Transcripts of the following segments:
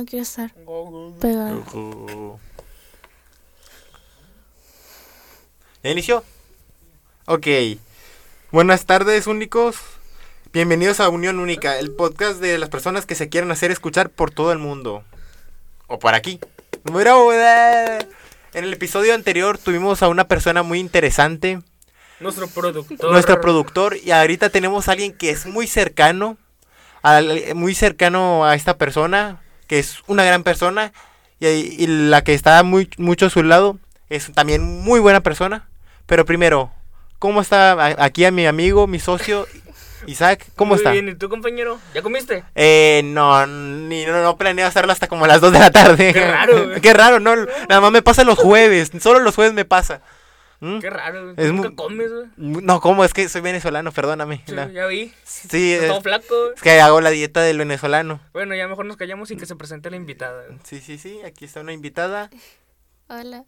No quiero estar pegado. ¿Ya inició? Ok. Buenas tardes, únicos. Bienvenidos a Unión Única, el podcast de las personas que se quieren hacer escuchar por todo el mundo. O por aquí. Eh. En el episodio anterior tuvimos a una persona muy interesante, Nuestro productor. nuestro productor, y ahorita tenemos a alguien que es muy cercano, al- muy cercano a esta persona, que es una gran persona, y, y la que está muy, mucho a su lado es también muy buena persona. Pero primero, ¿cómo está aquí a mi amigo, mi socio, Isaac? ¿Cómo Muy está? bien, ¿y tú, compañero? ¿Ya comiste? Eh, no, ni, no, no planeo hacerlo hasta como las 2 de la tarde. Qué raro. Qué raro, no, nada más me pasa los jueves, solo los jueves me pasa. ¿Mm? Qué raro, güey. Es ¿Tú nunca muy- comes, güey? No, ¿cómo? Es que soy venezolano, perdóname. Sí, ya vi. Sí, es, todo flaco. es que hago la dieta del venezolano. Bueno, ya mejor nos callamos y que se presente la invitada. güey. Sí, sí, sí, aquí está una invitada. Hola.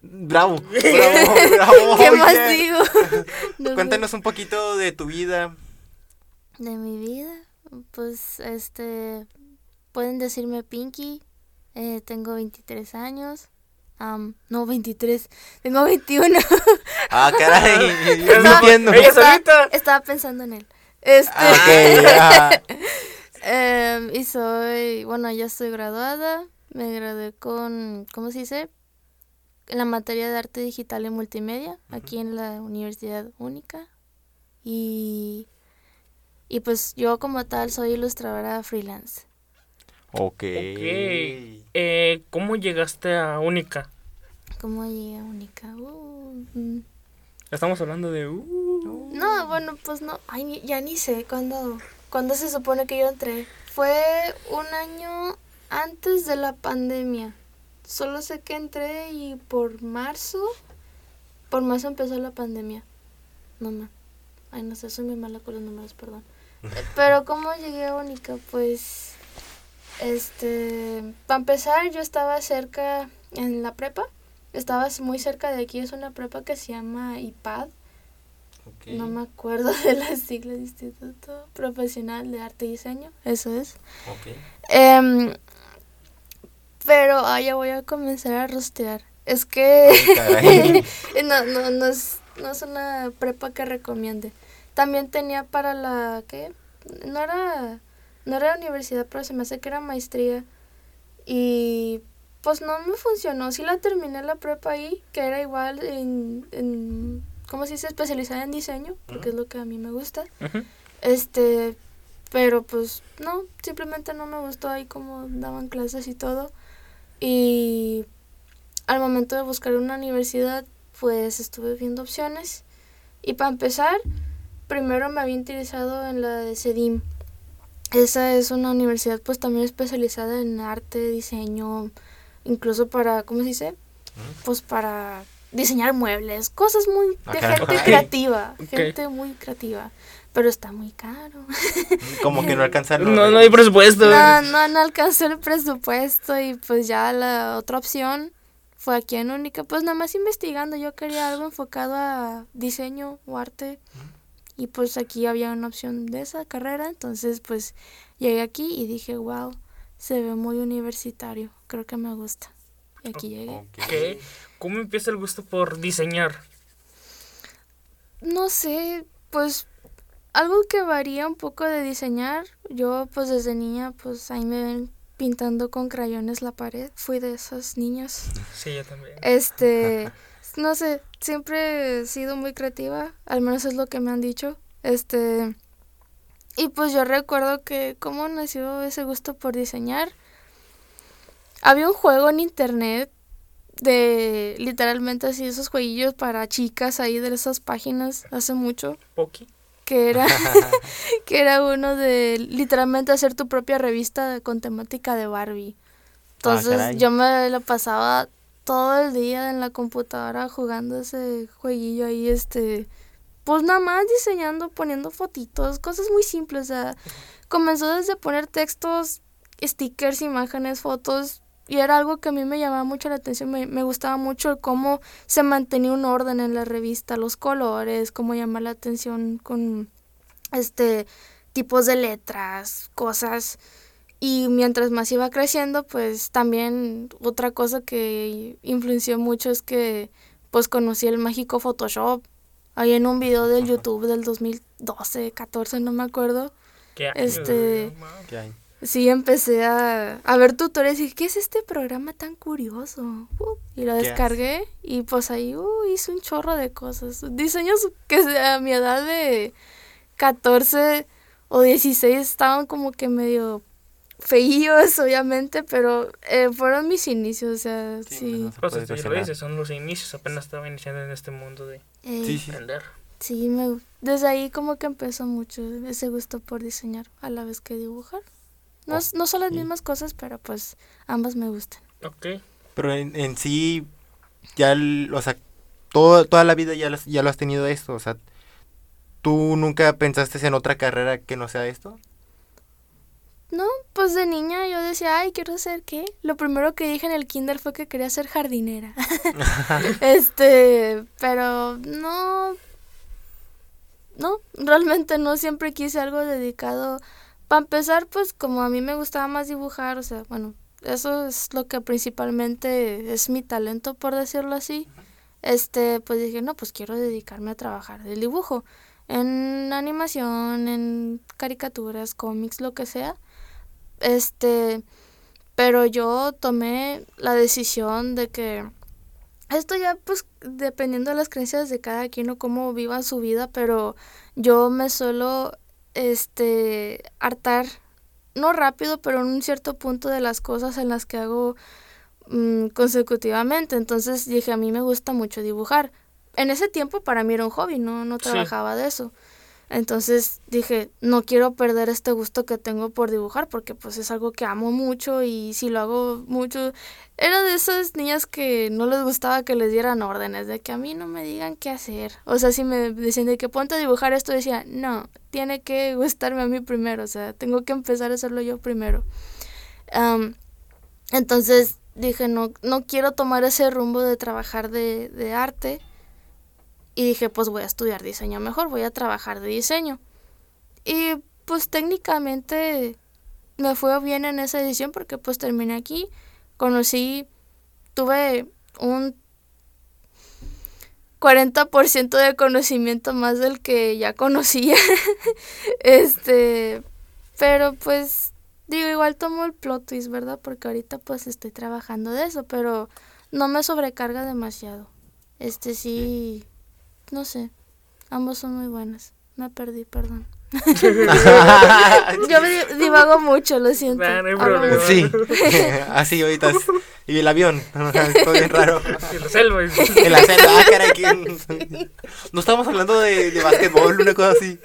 Bravo, bravo, bravo. ¿Qué más digo? No sé. Cuéntanos un poquito de tu vida. De mi vida, pues, este, pueden decirme Pinky. eh, tengo 23 años. Am, no, 23. Tengo 21. Ah, caray, Ella- no entiendo. ella Estaba- solita. Estaba pensando en él. Este, Ah, ok, ah. em, y soy, bueno, ya estoy graduada. Me gradué con, ¿cómo se dice? En la materia de arte digital y multimedia, aquí en la Universidad Única. Y, y pues yo como tal soy ilustradora freelance. Ok. Eh, ¿Cómo llegaste a Única? ¿Cómo llegué a Única? Uh, mm. Estamos hablando de... uh, No, bueno, pues no, ay, ya ni sé cuándo, cuándo se supone que yo entré. Fue un año antes de la pandemia. Solo sé que entré y por marzo, por marzo empezó la pandemia. No ma, ay no sé, soy muy mala con los números, perdón. Pero cómo llegué a Única, pues, este, para empezar yo estaba cerca en la prepa. Estaba muy cerca de aquí, es una prepa que se llama IPAD. No me acuerdo de las siglas de Instituto Profesional de Arte y Diseño, eso es. Em, pero ah, ya voy a comenzar a rostear. Es que Ay, no, no, no, es, no es una prepa que recomiende. También tenía para la, ¿qué? No era, no era universidad, pero se me hace que era maestría. Y pues no me funcionó. Sí la terminé la prepa ahí, que era igual en, en ¿cómo se dice? Especializada en diseño, porque es lo que a mí me gusta. Este, pero pues no, simplemente no me gustó ahí cómo daban clases y todo. Y al momento de buscar una universidad, pues estuve viendo opciones. Y para empezar, primero me había interesado en la de CEDIM. Esa es una universidad pues también especializada en arte, diseño, incluso para, ¿cómo se dice? Pues para diseñar muebles, cosas muy Ah, de gente creativa, gente muy creativa, pero está muy caro. Como que no alcanzaron. No, no hay presupuesto. No, no, no alcanzó el presupuesto y pues ya la otra opción fue aquí en Única, pues nada más investigando, yo quería algo enfocado a diseño o arte y pues aquí había una opción de esa carrera, entonces pues llegué aquí y dije, wow, se ve muy universitario, creo que me gusta. Y aquí llegué. ¿Cómo empieza el gusto por diseñar? No sé, pues algo que varía un poco de diseñar. Yo pues desde niña pues ahí me ven pintando con crayones la pared. Fui de esas niñas. Sí, yo también. Este, no sé, siempre he sido muy creativa, al menos es lo que me han dicho. Este, y pues yo recuerdo que cómo nació ese gusto por diseñar. Había un juego en internet de literalmente así esos jueguillos para chicas ahí de esas páginas hace mucho Poki. que era que era uno de literalmente hacer tu propia revista con temática de Barbie. Entonces caray. yo me la pasaba todo el día en la computadora jugando ese jueguillo ahí, este, pues nada más diseñando, poniendo fotitos, cosas muy simples. O sea, comenzó desde poner textos, stickers, imágenes, fotos. Y era algo que a mí me llamaba mucho la atención, me, me gustaba mucho cómo se mantenía un orden en la revista, los colores, cómo llamar la atención con este tipos de letras, cosas. Y mientras más iba creciendo, pues también otra cosa que influenció mucho es que pues conocí el mágico Photoshop. Ahí en un video del YouTube del 2012, 14, no me acuerdo. ¿Qué año, Este-. Sí, empecé a, a ver tutoriales y dije, ¿qué es este programa tan curioso? Uh, y lo ¿Qué descargué y pues ahí uh, hice un chorro de cosas. Diseños que a mi edad de 14 o 16 estaban como que medio feíos, obviamente, pero eh, fueron mis inicios, o sea, Sí, sí. no se Pues ya lo dices, son los inicios, apenas estaba iniciando en este mundo de Eh, Sí, sí. aprender. sí, me, desde ahí como que empezó mucho ese gusto por diseñar a la vez que dibujar. No, es- no son las mismas cosas, pero pues ambas me gustan. Ok. Pero en, en sí, ya, el- o sea, todo, toda la vida ya, las- ya lo has tenido esto, o sea, ¿tú nunca pensaste en otra carrera que no sea esto? No, pues de niña yo decía, ay, quiero ser qué. Lo primero que dije en el kinder fue que quería ser jardinera. este, pero no, no, realmente no, siempre quise algo dedicado. Para empezar, pues como a mí me gustaba más dibujar, o sea, bueno, eso es lo que principalmente es mi talento, por decirlo así. Este, pues dije, no, pues quiero dedicarme a trabajar del dibujo. En animación, en caricaturas, cómics, lo que sea. Este, pero yo tomé la decisión de que esto ya pues dependiendo de las creencias de cada quien o cómo viva su vida, pero yo me suelo este hartar no rápido, pero en un cierto punto de las cosas en las que hago mm, consecutivamente. Entonces dije, a mí me gusta mucho dibujar. En ese tiempo para mí era un hobby, no no Sí. trabajaba de eso. Entonces dije, no quiero perder este gusto que tengo por dibujar porque pues es algo que amo mucho y si lo hago mucho, era de esas niñas que no les gustaba que les dieran órdenes, de que a mí no me digan qué hacer. O sea, si me decían de que ponte a dibujar esto, decía, no, tiene que gustarme a mí primero, o sea, tengo que empezar a hacerlo yo primero. Entonces dije, no, no quiero tomar ese rumbo de trabajar de, de arte. Y dije, pues voy a estudiar diseño mejor, voy a trabajar de diseño. Y pues técnicamente me fue bien en esa edición porque pues terminé aquí, conocí, tuve un 40% de conocimiento más del que ya conocía. este, pero pues digo, igual tomo el plot twist, ¿verdad? Porque ahorita pues estoy trabajando de eso, pero no me sobrecarga demasiado. Este sí, no sé, ambos son muy buenos. Me perdí, perdón. Yo me di- divago mucho, lo siento. Nah, no hay problema. sí, así ahorita. es- Y el avión, todo bien raro. Y la selva. y- En la selva, ah, caray, ¿quién? No estamos hablando de, de básquetbol, una cosa así.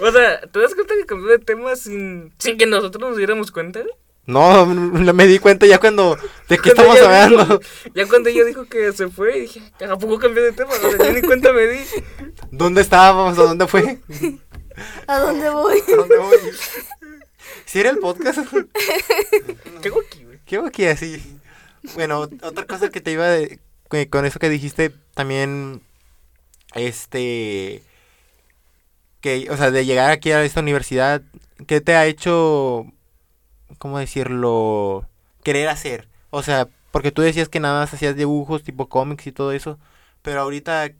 O sea, ¿te das cuenta que cambió de tema sin, sin que nosotros nos diéramos cuenta? No, me di cuenta ya cuando. ¿De qué Cuando estamos hablando? dijo- ya cuando ella dijo que se fue, dije, ¿a poco cambió de tema? O sea, yo ni cuenta me di. ¿Dónde estábamos? ¿A dónde fue? ¿A dónde voy? ¿A dónde voy? ¿Si era el podcast? ¿Qué hago aquí, güey? ¿Qué hago aquí así? Bueno, otra cosa que te iba de, con eso que dijiste también, este, que, o sea, de llegar aquí a esta universidad, ¿qué te ha hecho, cómo decirlo, querer hacer? O sea, porque tú decías que nada más hacías dibujos tipo cómics y todo eso, pero ahorita,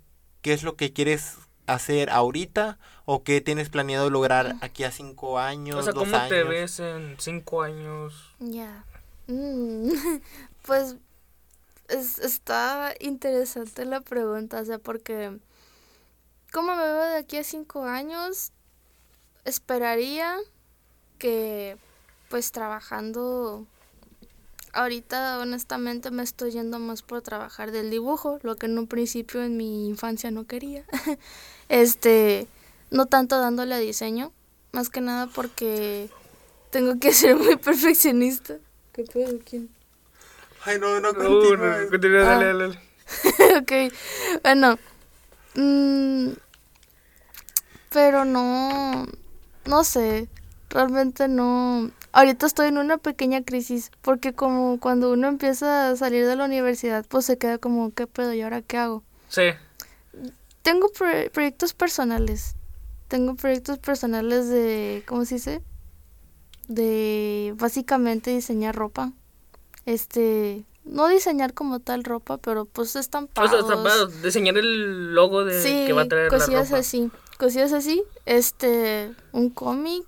¿qué es lo que quieres hacer ahorita? ¿O qué tienes planeado lograr aquí a cinco años, O sea, dos ¿cómo años? te ves en cinco años? Ya. Mm, pues es- está interesante la pregunta, o sea, porque ¿cómo me veo de aquí a cinco años? Esperaría que pues trabajando ahorita honestamente me estoy yendo más por trabajar del dibujo, lo que en un principio en mi infancia no quería. este, no tanto dándole a diseño, más que nada porque tengo que ser muy perfeccionista. ¿Qué pedo? ¿Quién? Ay, no, no, Uh, continúa. no, continúa, dale, Ah. dale. ok, bueno. mm, pero no, no sé, realmente no. Ahorita estoy en una pequeña crisis, porque como cuando uno empieza a salir de la universidad, pues se queda como, ¿qué pedo? ¿Y ahora qué hago? Sí. Tengo pro- proyectos personales. Tengo proyectos personales de, ¿cómo se dice? de básicamente diseñar ropa. Este, no diseñar como tal ropa, pero pues O estampados. sea, estampado, diseñar el logo de sí, que va a traer la cosillas ropa. así. Cosillas así. Este, un cómic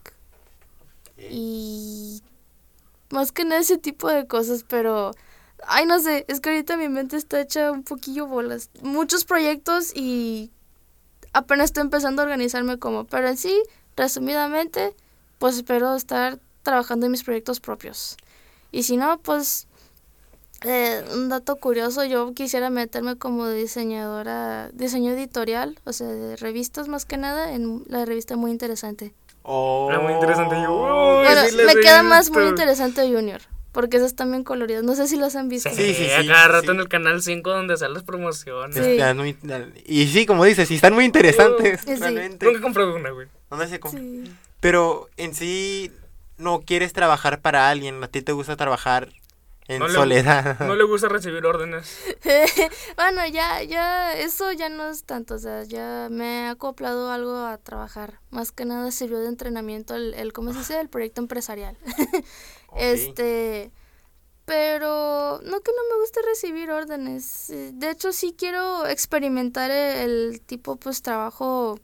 y más que nada ese tipo de cosas, pero ay no sé, es que ahorita mi mente está hecha un poquillo bolas. Muchos proyectos y apenas estoy empezando a organizarme como, pero en sí, resumidamente, pues espero estar trabajando en mis proyectos propios. Y si no, pues eh, un dato curioso, yo quisiera meterme como diseñadora, diseño editorial, o sea, de revistas más que nada, en la revista muy interesante. Oh. Era muy interesante. Yo, Bueno, sí me queda más muy interesante Junior, porque esas están bien coloridas. No sé si las han visto. Sí, Sí, sí, cada rato sí. en el canal 5 donde salen las promociones. Sí. Están muy- y sí, como dices, sí están muy interesantes. Sí. realmente. Nunca he comprado una, güey. ¿Dónde se compra? Sí. Pero en sí no quieres trabajar para alguien, a ti te gusta trabajar en No le- soledad. No le gusta recibir órdenes. bueno, ya, ya, eso ya no es tanto, o sea, ya me he acoplado algo a trabajar. Más que nada sirvió de entrenamiento el, el ¿cómo se dice? El proyecto empresarial. Este, pero no que no me guste recibir órdenes. De hecho, sí quiero experimentar el, el tipo, pues, trabajo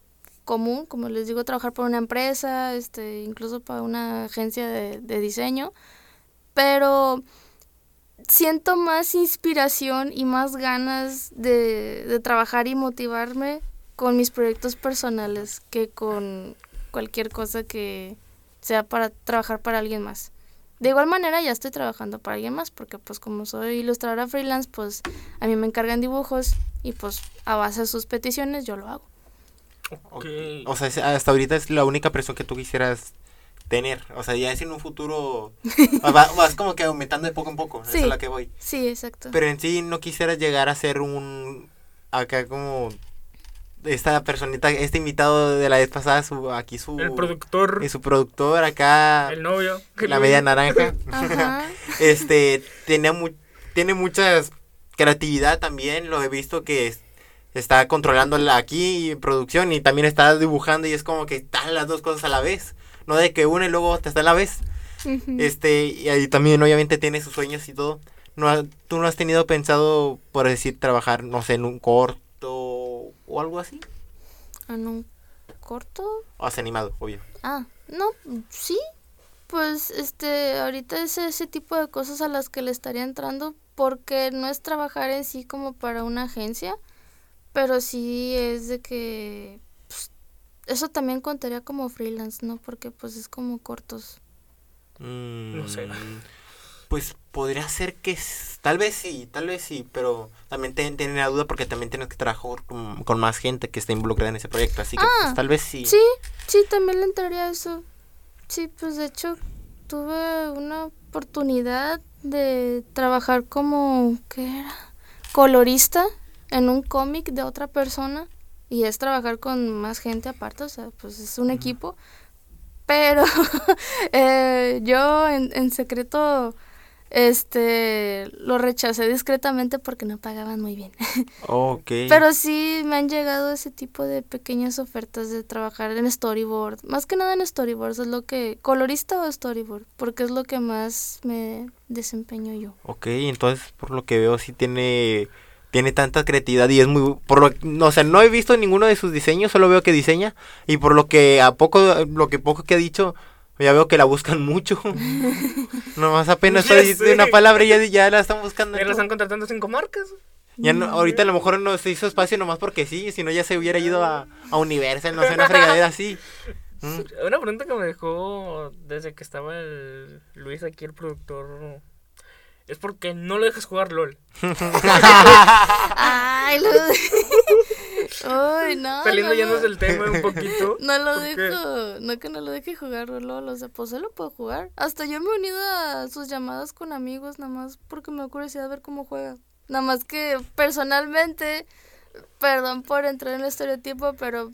común, como les digo, trabajar por una empresa, este, incluso para una agencia de, de diseño, pero siento más inspiración y más ganas de, de trabajar y motivarme con mis proyectos personales que con cualquier cosa que sea para trabajar para alguien más. De igual manera ya estoy trabajando para alguien más porque pues como soy ilustradora freelance pues a mí me encargan dibujos y pues a base de sus peticiones yo lo hago. Ok. O sea, hasta ahorita es la única presión que tú quisieras tener. O sea, ya es en un futuro. va- vas como que aumentando de poco en poco. Esa Sí. es la que voy. Sí, exacto. Pero en sí no quisieras llegar a ser un. Acá como. Esta personita, este invitado de la vez pasada, su, aquí su. El productor, Y su productor acá. el novio. la media naranja. Ajá. este tenía mu- tiene muchas creatividad también lo he visto que es- está controlando la- aquí en producción y también está dibujando y es como que están las dos cosas a la vez no de que una y luego otra está a la vez. Este y ahí también obviamente tiene sus sueños y todo. No ha- tú no has tenido pensado por decir trabajar no sé en un corto o algo así ¿En un corto? o has animado obvio. Ah, no, sí. Pues este, ahorita es ese tipo de cosas a las que le estaría entrando porque no es trabajar en sí como para una agencia, pero sí es de que eso también contaría como freelance, ¿no? Porque pues es como cortos. No sé. Mm, Pues podría ser que tal vez sí, tal vez sí, pero también ten- tienen la duda porque también tienes que trabajar con, con más gente que está involucrada en ese proyecto, así que Ah, pues, tal vez sí. Sí, sí, también le entraría eso. Sí, pues de hecho tuve una oportunidad de trabajar como, ¿qué era? Colorista en un cómic de otra persona y es trabajar con más gente aparte, o sea, pues es un equipo. Pero eh, yo en, en secreto este lo rechacé discretamente porque no pagaban muy bien. Ok. Pero sí me han llegado ese tipo de pequeñas ofertas de trabajar en storyboard. Más que nada en storyboards, es lo que... ¿Colorista o storyboard? Porque es lo que más me desempeño yo. Ok, entonces por lo que veo sí tiene tiene tanta creatividad y es muy por lo no, o sea, no he visto ninguno de sus diseños, solo veo que diseña y por lo que a poco lo que poco que ha dicho ya veo que la buscan mucho. Nomás apenas estoy de una palabra y ya, ya la están buscando. Ya la están contratando cinco marcas. Ya no, ahorita a lo mejor no se hizo espacio nomás porque sí, si no ya se hubiera ido a, a Universal, no sé, una fregadera así. Mm. Una pregunta que me dejó desde que estaba el Luis aquí, el productor. Es porque no lo dejas jugar LOL. Ay, lo... Uy, no. Saliendo no, del tema un poquito. No lo dejo, no que no lo deje jugar LOL, o sea, pues él lo puedo jugar. Hasta yo me he unido a sus llamadas con amigos, nada más porque me da curiosidad ver cómo juega. Nada más que personalmente, perdón por entrar en el estereotipo, pero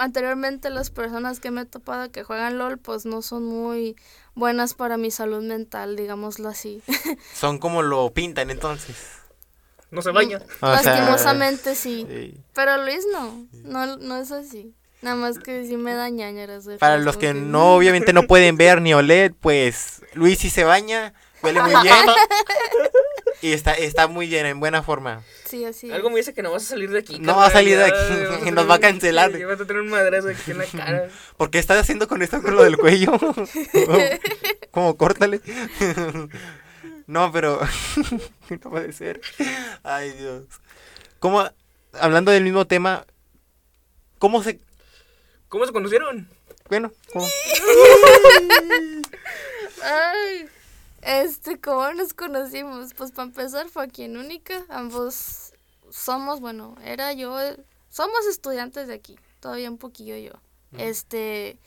anteriormente las personas que me he topado que juegan LOL, pues no son muy buenas para mi salud mental, digámoslo así. Son como lo pintan entonces. No se baña. O sea, Lastimosamente sí. sí. Pero Luis no, no, no es así. Nada más que sí me da ñañaras. Para los que no, obviamente no pueden ver ni oler, pues Luis sí se baña, huele muy bien. Y está, está muy bien, en buena forma. Sí, así. Algo me dice que no vas a salir de aquí. No va a salir de aquí, vas y nos va a cancelar. Ya vas a tener un madrazo aquí en la cara. ¿Por qué estás haciendo con esto con lo del cuello? Como córtale. No, pero no puede ser. Ay, Dios. ¿Cómo, hablando del mismo tema, cómo se, ¿Cómo se conocieron? bueno, cómo- Ay, este, ¿cómo nos conocimos? Pues para empezar fue aquí en Única. Ambos somos, bueno, era yo, somos estudiantes de aquí, todavía un poquillo yo. Este,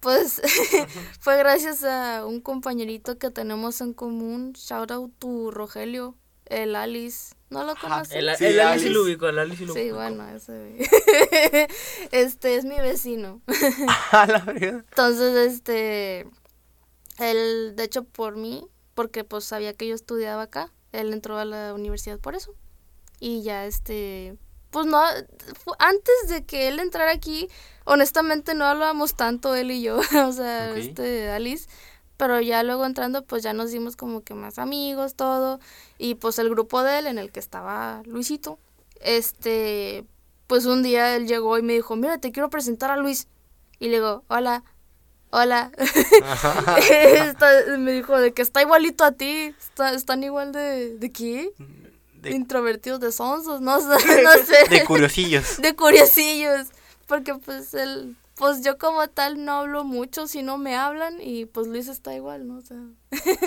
pues fue gracias a un compañerito que tenemos en común. Shout out to Rogelio, el Alice. ¿No lo conoces? El, Sí, el Alice lo ubico, el Alice y lo Sí, bueno, ese. este es mi vecino. A la verga. Entonces, este, él, de hecho, por mí, porque pues sabía que yo estudiaba acá, él entró a la universidad por eso. Y ya, este, pues no, antes de que él entrara aquí, honestamente no hablábamos tanto él y yo, o sea, Ok. este, Alice. Pero ya luego entrando, pues ya nos dimos como que más amigos, todo. Y pues el grupo de él, en el que estaba Luisito, este, pues un día él llegó y me dijo, mira, te quiero presentar a Luis. Y le digo, hola, hola. Está- me dijo de que está igualito a ti, está- están igual de, ¿de qué? De, Introvertidos de sonsos, no, sé, no sé. de curiosillos. de curiosillos. Porque pues él, pues yo como tal no hablo mucho si no me hablan y pues Luis está igual, ¿no? O sea,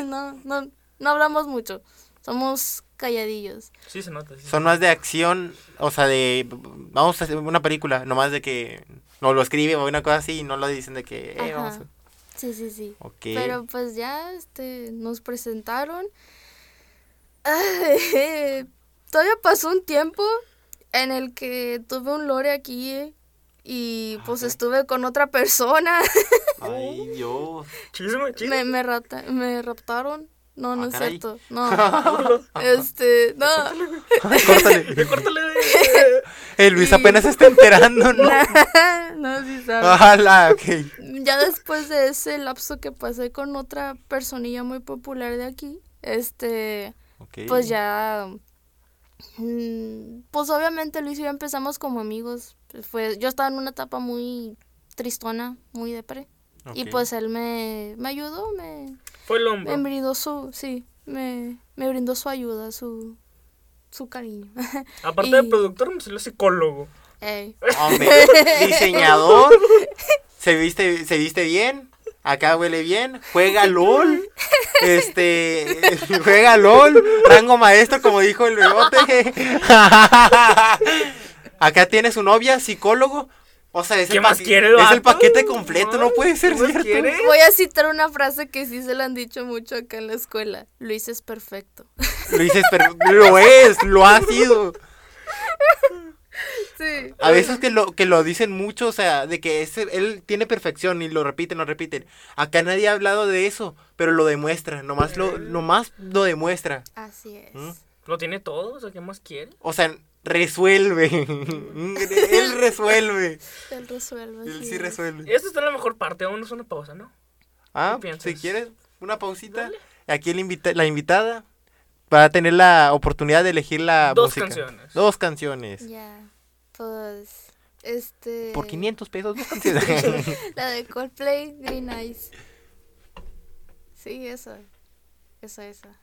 no, no, no hablamos mucho. Somos calladillos. Sí, se nota. sí. Son más de acción, o sea, de vamos a hacer una película, nomás de que no lo escribe o una cosa así y no lo dicen de que, eh, vamos a... Sí, sí, sí. Ok. Pero pues ya este, nos presentaron. Ay, todavía pasó un tiempo en el que tuve un lore aquí y pues Ok. estuve con otra persona. Ay, Dios. Chisme, chisme. me, me, me raptaron. No, no Ah, es caray. cierto. No. este, no. Córtale. Córtale. El Luis Y- apenas se está enterando, ¿no? no, sí sabes. Ojalá, ok. Ya después de ese lapso que pasé con otra personilla muy popular de aquí, este, Ok. pues ya mm, pues obviamente Luis y yo empezamos como amigos fue yo estaba en una etapa muy tristona muy depre y pues él me, me ayudó me, Fue el me hombro. brindó su sí me, me brindó su ayuda su su cariño Aparte y- de productor, me salió psicólogo. Ey. Hombre, diseñador, se viste, se viste bien, acá huele bien, juega LOL, este, juega LOL, rango maestro, como dijo el bebote. Acá tiene su novia, psicólogo. O sea, es, ¿Qué el, más paqui- quiere el es el paquete completo, no puede ser ¿Qué más cierto. quiere? voy a citar una frase que sí se la han dicho mucho acá en la escuela Luis es perfecto Lo dices, pero lo es, lo ha sido. sí A veces que lo, que lo dicen mucho, o sea, de que ese, él tiene perfección y lo repiten, lo repiten. Acá nadie ha hablado de eso, pero lo demuestra, nomás lo, nomás lo demuestra. así es ¿Mm? Lo tiene todo, o sea, ¿qué más quiere? O sea, resuelve. él resuelve. él resuelve Él sí es. resuelve. Esta está la mejor parte, vámonos a una pausa, ¿no? Ah, si quieres, una pausita. Dale. Aquí el invita- la invitada va a tener la oportunidad de elegir la Dos música. canciones. Dos canciones. Ya, pues, este... Por 500 pesos, dos canciones. La de Coldplay, Green Eyes. Sí, esa. Esa, esa.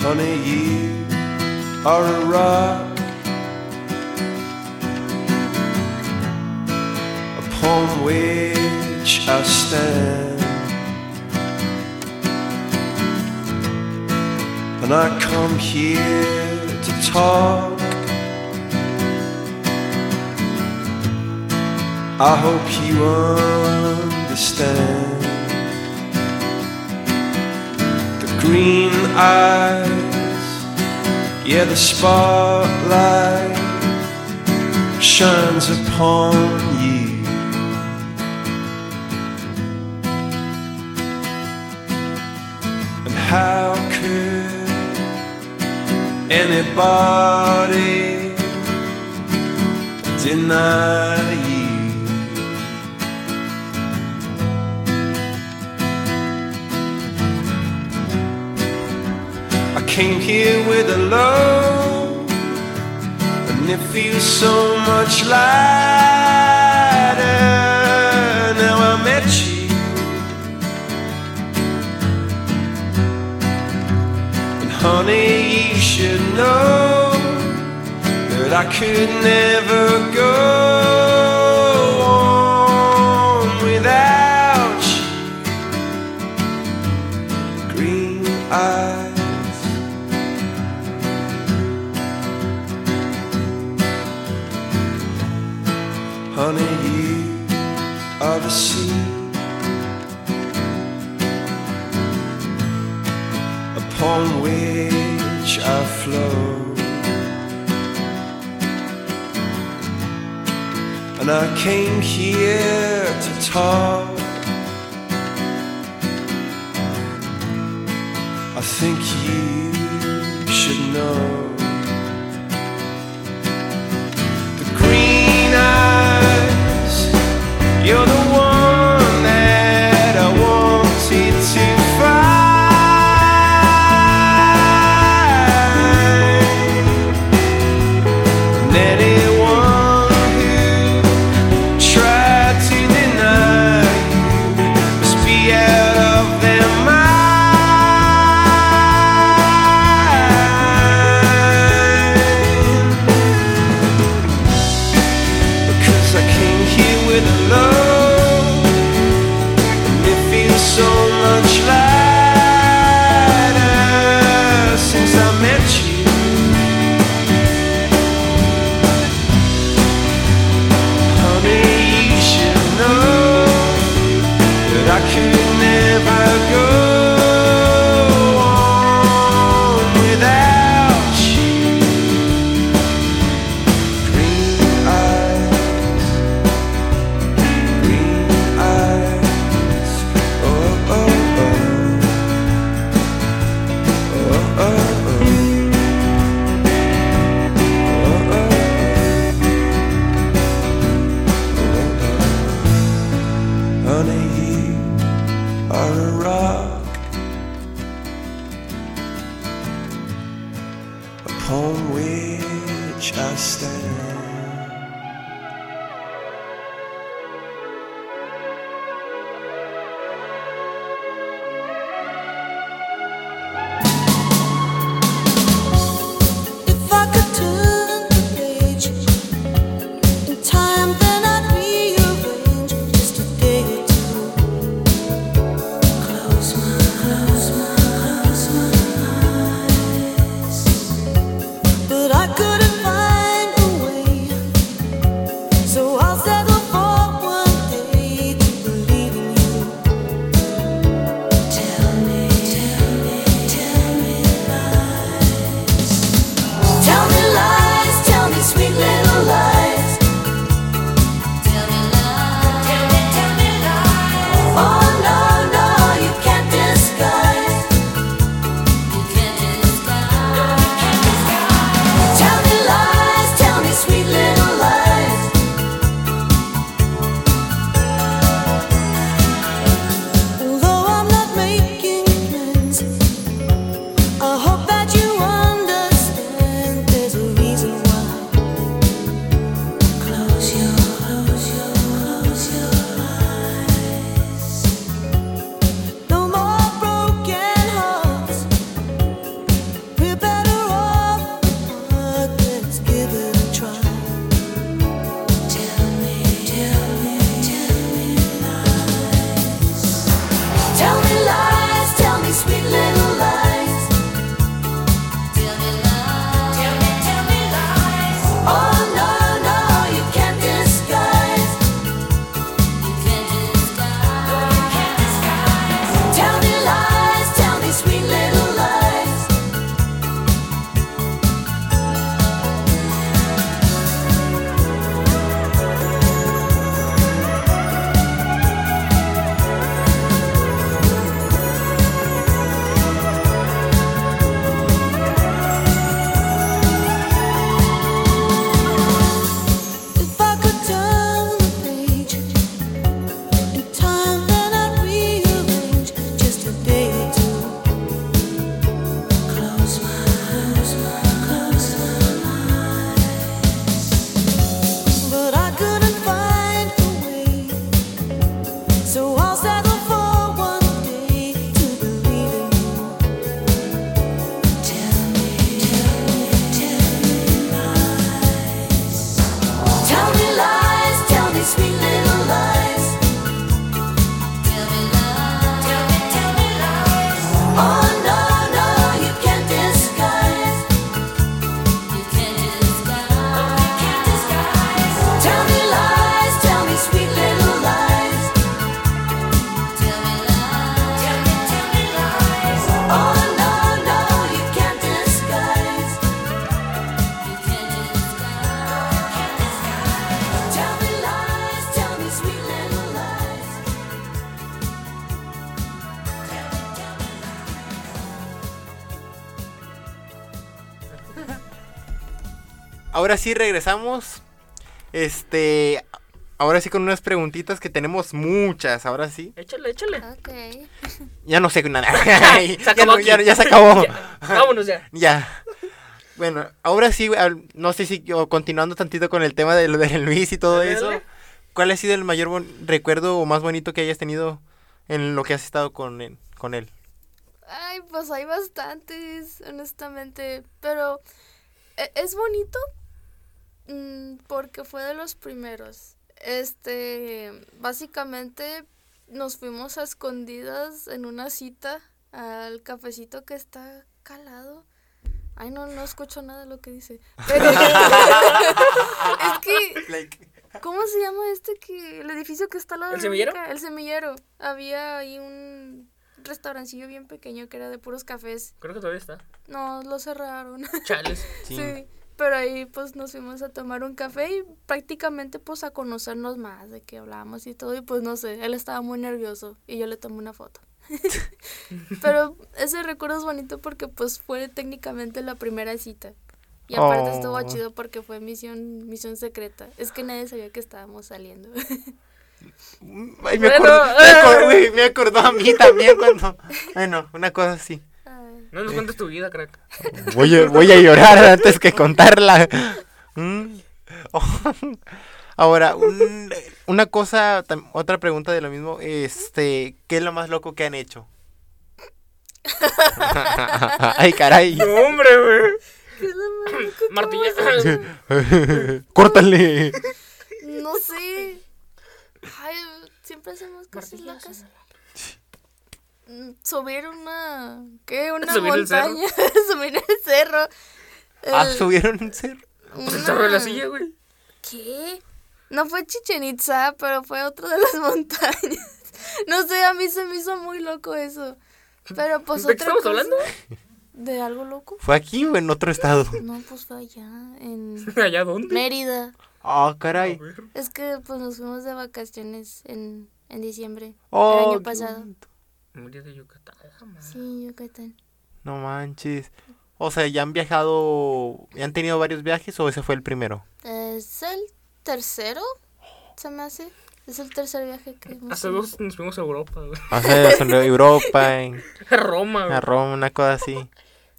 Honey, you are a rock. Upon which I stand, and I come here to talk. I hope you understand green eyes. Yeah, the spotlight shines upon you. And how could anybody deny you? came here with a load, and it feels so much lighter now I met you. And honey, you should know that I could never go. came here to talk. I think you should know. The green eyes, you're the ahora sí regresamos. Este, ahora sí con unas preguntitas que tenemos muchas, ahora sí. Échale, échale. Ok. Ya no sé nada. Ya, acabó no- ya- aquí. ya se acabó. Ya, Vámonos ya. Ya. Bueno, ahora sí, no sé si continuando tantito con el tema de lo de Luis y todo Dale, eso. ¿Cuál ha sido el mayor bon- recuerdo o más bonito que hayas tenido en lo que has estado con él? Con él? Ay, pues hay bastantes, honestamente. Pero e- es bonito porque fue de los primeros. Este, básicamente nos fuimos a escondidas en una cita al cafecito que está calado. Ay, no, no escucho nada de lo que dice. Pero es que ¿Cómo se llama este que el edificio que está al lado ¿El de la semillero? El semillero. Había ahí un restaurancillo bien pequeño que era de puros cafés. Creo que todavía está. No, lo cerraron. Chales. Sí. sí. Pero ahí pues nos fuimos a tomar un café y prácticamente pues a conocernos más de qué hablábamos y todo y pues no sé, él estaba muy nervioso y yo le tomé una foto. Pero ese recuerdo es bonito porque pues fue técnicamente la primera cita. Y aparte estuvo Oh. chido porque fue misión misión secreta. Es que nadie sabía que estábamos saliendo. Ay, me, Bueno, acordó, me, acordó, güey, me acordó a mí también cuando... Bueno, una cosa así. No nos cuentes tu vida, crack. Voy a, voy a llorar antes que contarla. Mm. Ahora, un- una cosa, otra pregunta de lo mismo. Este, ¿qué es lo más loco que han hecho? Ay, caray. No, hombre, güey. ¿Qué es lo más loco que Martilla. Córtale. No sé. Ay, siempre hacemos cosas locas. Subir una. ¿Qué? Una Subir el cerro. montaña. Subir el cerro. Ah, El- subieron un cerro. Pues el una- cerro de la silla, güey. ¿Qué? No fue Chichen Itza, pero fue otro de las montañas. No sé, a mí se me hizo muy loco eso. Pero pues ¿De qué otra estamos cosa- hablando? ¿De algo loco? ¿Fue aquí o en otro estado? No, pues fue allá, en ¿Allá dónde? Mérida. Ah, A caray. Es que pues nos fuimos de vacaciones en, en diciembre. Oh, el año pasado. De Yucatán. ah, man. Sí, Yucatán. No manches. O sea, ¿ya han viajado, ya han tenido varios viajes o ese fue el primero? Es el tercero, se me hace. Es el tercer viaje que hemos Hace dos nos fuimos a Europa, güey. O sea, son de Europa, en, A Roma, a güey. Roma, una cosa así.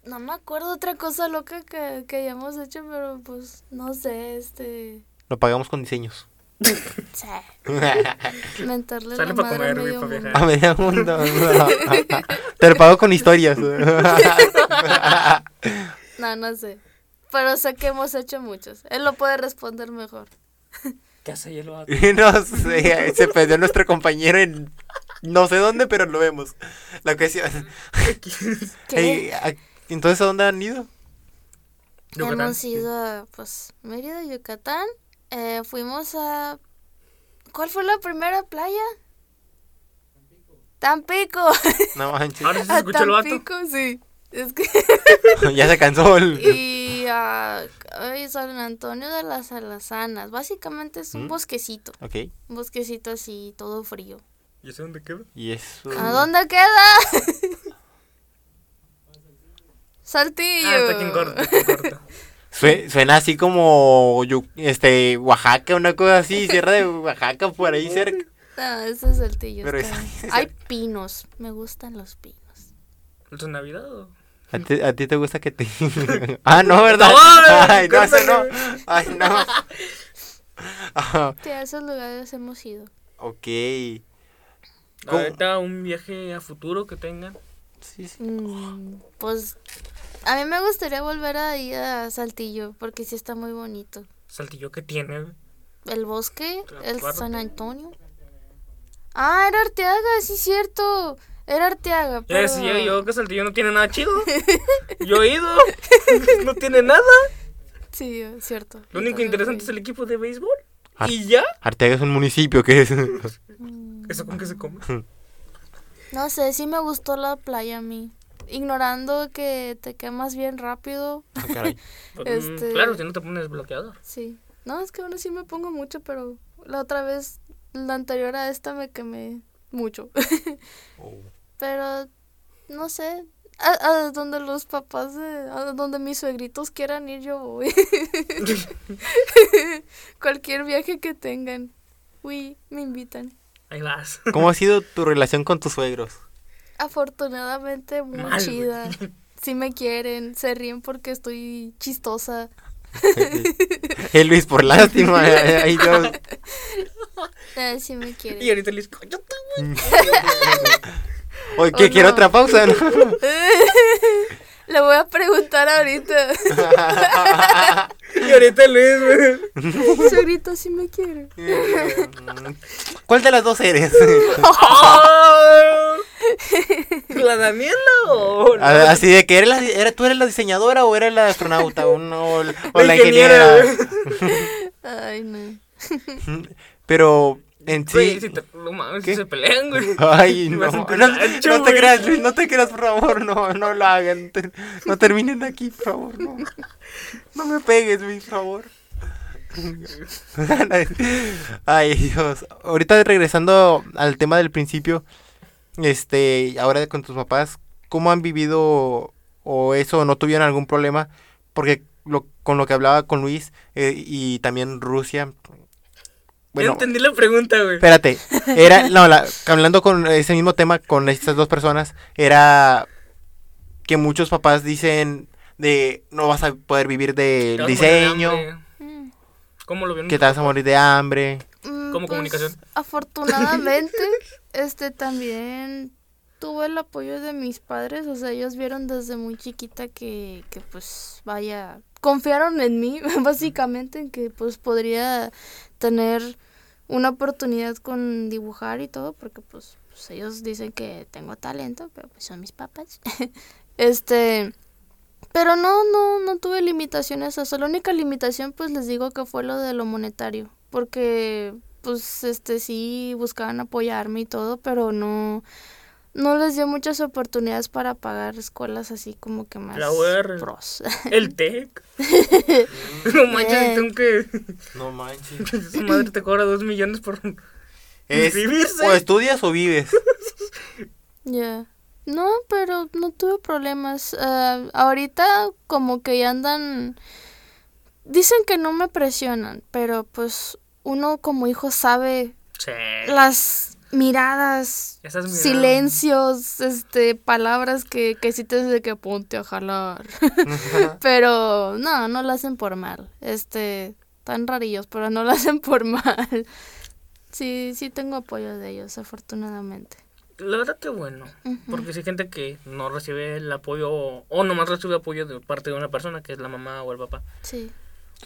No me acuerdo otra cosa loca que, que hayamos hecho, pero pues no sé, este. Lo pagamos con diseños. Sí, mentarle Sale la pa' madre comer, a güey, medio mundo. viajar. A medio mundo. Te lo pago con historias. No, no sé. Pero sé que hemos hecho muchos. Él lo puede responder mejor. ¿Qué hace hielo? no sé, se perdió nuestro compañero en no sé dónde, pero lo vemos. La cuestión. ¿Qué? Ey, a- Entonces, ¿a dónde han ido? Hemos ido a, pues, Mérida, Yucatán. Eh, fuimos a... ¿Cuál fue la primera playa? Tampico. No manches. Ahora sí se escucha el vato. Tampico, sí. Es que... ya se cansó. el- y a ay, San Antonio de las Alazanas. Básicamente es un ¿Mm? bosquecito. Ok. Un bosquecito así, todo frío. ¿Y ese dónde queda? Y eso. ¿A dónde queda? Saltillo. Ah, está aquí en corto, aquí en corto. Sue- Suena así como este Oaxaca, una cosa así, Sierra de Oaxaca por ahí cerca. No, ese es Saltillo. Pero es-. Hay pinos. Me gustan los pinos. ¿Es Navidad o...? ¿A ti, a ti te gusta que te.? ah, no, ¿verdad? Ay, no, eso no. Ay, no. Sí, a esos lugares hemos ido. ok. Ahorita un viaje a futuro que tengan. Sí, sí. Mm, pues a mí me gustaría volver a ir a Saltillo porque sí está muy bonito. Saltillo que tiene. El bosque, el Claro. San Antonio. Ah, era Arteaga, sí cierto. Era Arteaga. Ya Pero... decía yo que Saltillo no tiene nada chido. Yo he ido. No tiene nada. Sí, es cierto. Lo Yo único interesante es el equipo de béisbol. Ar- ¿Y ya? Arteaga es un municipio que es. ¿Eso con qué se come? No sé, sí me gustó la playa a mí. Ignorando que te quemas bien rápido. Ah, caray. Pues, mm, Este- Claro, si no te pones bloqueador. Sí. No, es que ahora sí me pongo mucho, pero la otra vez, la anterior a esta me quemé mucho. Oh. pero, no sé, a, a donde los papás, de, a donde mis suegritos quieran ir, yo voy. Cualquier viaje que tengan. Uy, me invitan. Ahí vas. ¿Cómo ha sido tu relación con tus suegros? Afortunadamente muy Mal, chida. Sí me quieren, se ríen porque estoy chistosa. Eh, Luis, por lástima. eh, Ay, Dios. Eh, sí me quieren. Y ahorita les cállate, güey. Oye, ¿qué? Oh, ¿Quiere no. otra pausa? No? Le voy a preguntar ahorita. Y ahorita Luis, güey. Suegrito sí me quiere. ¿Cuál de las dos eres? ¡Ah! ¿La Daniela o A- Así de que eres la, era, tú eres la diseñadora o eres la astronauta o, no, o la La ingeniera. ingeniera, Ay, no. Pero en sí. Güey, si te, no mames, ¿Qué? si se pelean, güey. Ay, no, no, te güey. creas, Luis, no te creas, por favor, no, no lo hagan, te- no terminen aquí, por favor, no, no me pegues, Luis, por favor. Ay, Dios, ahorita regresando al tema del principio, este, ahora con tus papás, ¿cómo han vivido o eso, no tuvieron algún problema? Porque lo, con lo que hablaba con Luis eh, y también Rusia, Bueno, entendí la pregunta, güey. Espérate, era, no, la- hablando con ese mismo tema con estas dos personas, era que muchos papás dicen de no vas a poder vivir del de diseño. Mm. ¿Cómo lo vieron? que te vas a morir de hambre. Mm, ¿Cómo comunicación? Afortunadamente, este también tuve el apoyo de mis padres, o sea, ellos vieron desde muy chiquita que, que pues vaya, confiaron en mí, básicamente, en que pues podría tener una oportunidad con dibujar y todo, porque pues, pues, ellos dicen que tengo talento, pero pues son mis papás. este, pero no, no, no tuve limitaciones. Sea, la única limitación, pues les digo que fue lo de lo monetario. Porque, pues, este, sí buscaban apoyarme y todo, pero no, no les dio muchas oportunidades para pagar escuelas así como que más La UR. pros. El TEC. no manches, tengo que. No manches. Su madre te cobra dos millones por. Es, Inscribirse. o estudias o vives. Ya. No, pero no tuve problemas. Ah, ahorita como que ya andan... Dicen que no me presionan, pero pues uno como hijo sabe Sí. las miradas, Esas miradas. silencios, este, palabras que, que sí te dicen de que ponte a jalar. pero no, no lo hacen por mal. Este, tan rarillos, pero no lo hacen por mal. Sí, sí tengo apoyo de ellos, afortunadamente. La verdad que bueno. Porque si hay gente que no recibe el apoyo o nomás recibe apoyo de parte de una persona, que es la mamá o el papá. Sí.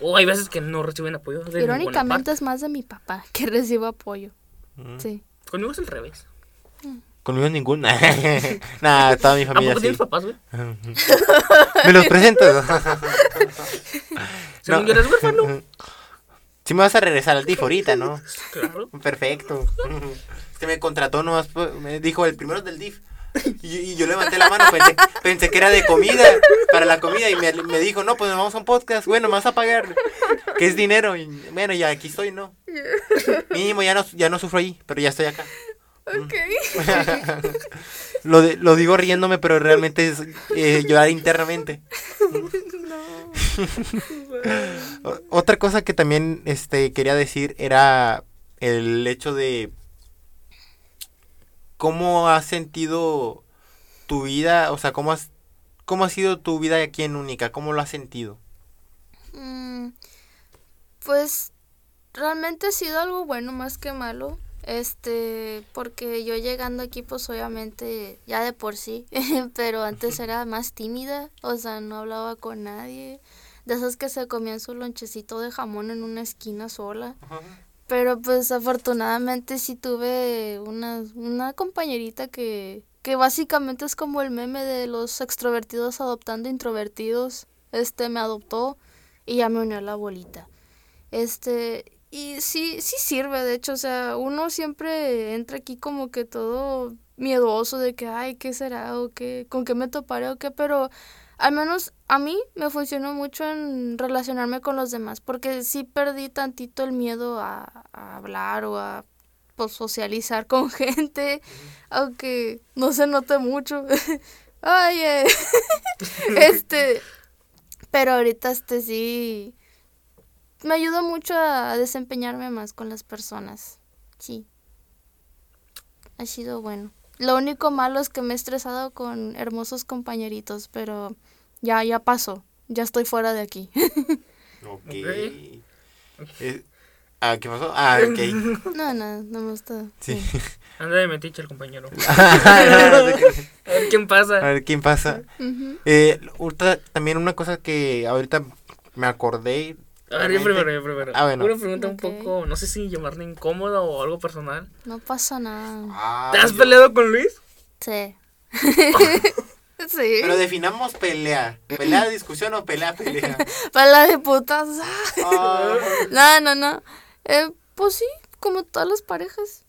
O hay veces que no reciben apoyo de Irónicamente parte. es más de mi papá que recibo apoyo. Mm. Sí. Conmigo es al revés. Conmigo ninguna. Nada, toda mi ¿A familia poco sí. tienes papás, güey? Me los presento. Según No. yo eres huérfano. Si me vas a regresar al DIF ahorita, ¿no? Claro. Perfecto. Es que me contrató nomás, pues, me dijo el primero del DIF. Y, y yo levanté la mano, pensé, pensé que era de comida, para la comida, y me, me dijo, no, pues vamos a un podcast, bueno, me vas a pagar, que es dinero, y bueno, ya aquí estoy, ¿no? Mínimo, ya no, ya no sufro ahí, pero ya estoy acá. Ok. Lo, de- lo digo riéndome, pero realmente es eh, llorar internamente. O- Otra cosa que también este, quería decir era el hecho de cómo has sentido tu vida, o sea, cómo has, cómo ha sido tu vida aquí en Única, cómo lo has sentido. Mm, pues realmente ha sido algo bueno más que malo. Este, porque yo llegando aquí, pues obviamente ya de por sí, pero antes era más tímida, o sea, no hablaba con nadie. De esas que se comían su lonchecito de jamón en una esquina sola. Pero pues afortunadamente sí tuve una, una compañerita que, que básicamente es como el meme de los extrovertidos adoptando introvertidos. Este me adoptó y ya me unió a la bolita. Este, y sí, sí sirve, de hecho, o sea, uno siempre entra aquí como que todo miedoso de que, ay, ¿qué será? o qué, con qué me toparé o qué, pero al menos a mí me funcionó mucho en relacionarme con los demás, porque sí perdí tantito el miedo a, hablar o a pues, socializar con gente, aunque no se note mucho. Oye. este. Pero ahorita este sí. Me ayuda mucho a desempeñarme más con las personas. Sí. Ha sido bueno. Lo único malo es que me he estresado con hermosos compañeritos, pero ya, ya pasó. Ya estoy fuera de aquí. Ok. Ok. Eh, ah, ¿qué pasó? Ah, ok. no, no, no me gusta. Sí. Anda de metiche el compañero. a A ver quién pasa. ver quién pasa. Ujú. Eh, otra- también una cosa que ahorita me acordé. A ver, yo primero, yo primero. Ah, bueno. Una pregunta un poco, no sé si llamarla incómoda o algo personal. No pasa nada. Ah, ¿Te has peleado con Luis? Sí. sí. Pero definamos pelea. ¿Pelea, discusión o pelea, pelea? Para de putas. Ah, No, no, no. Eh, pues sí, como todas las parejas.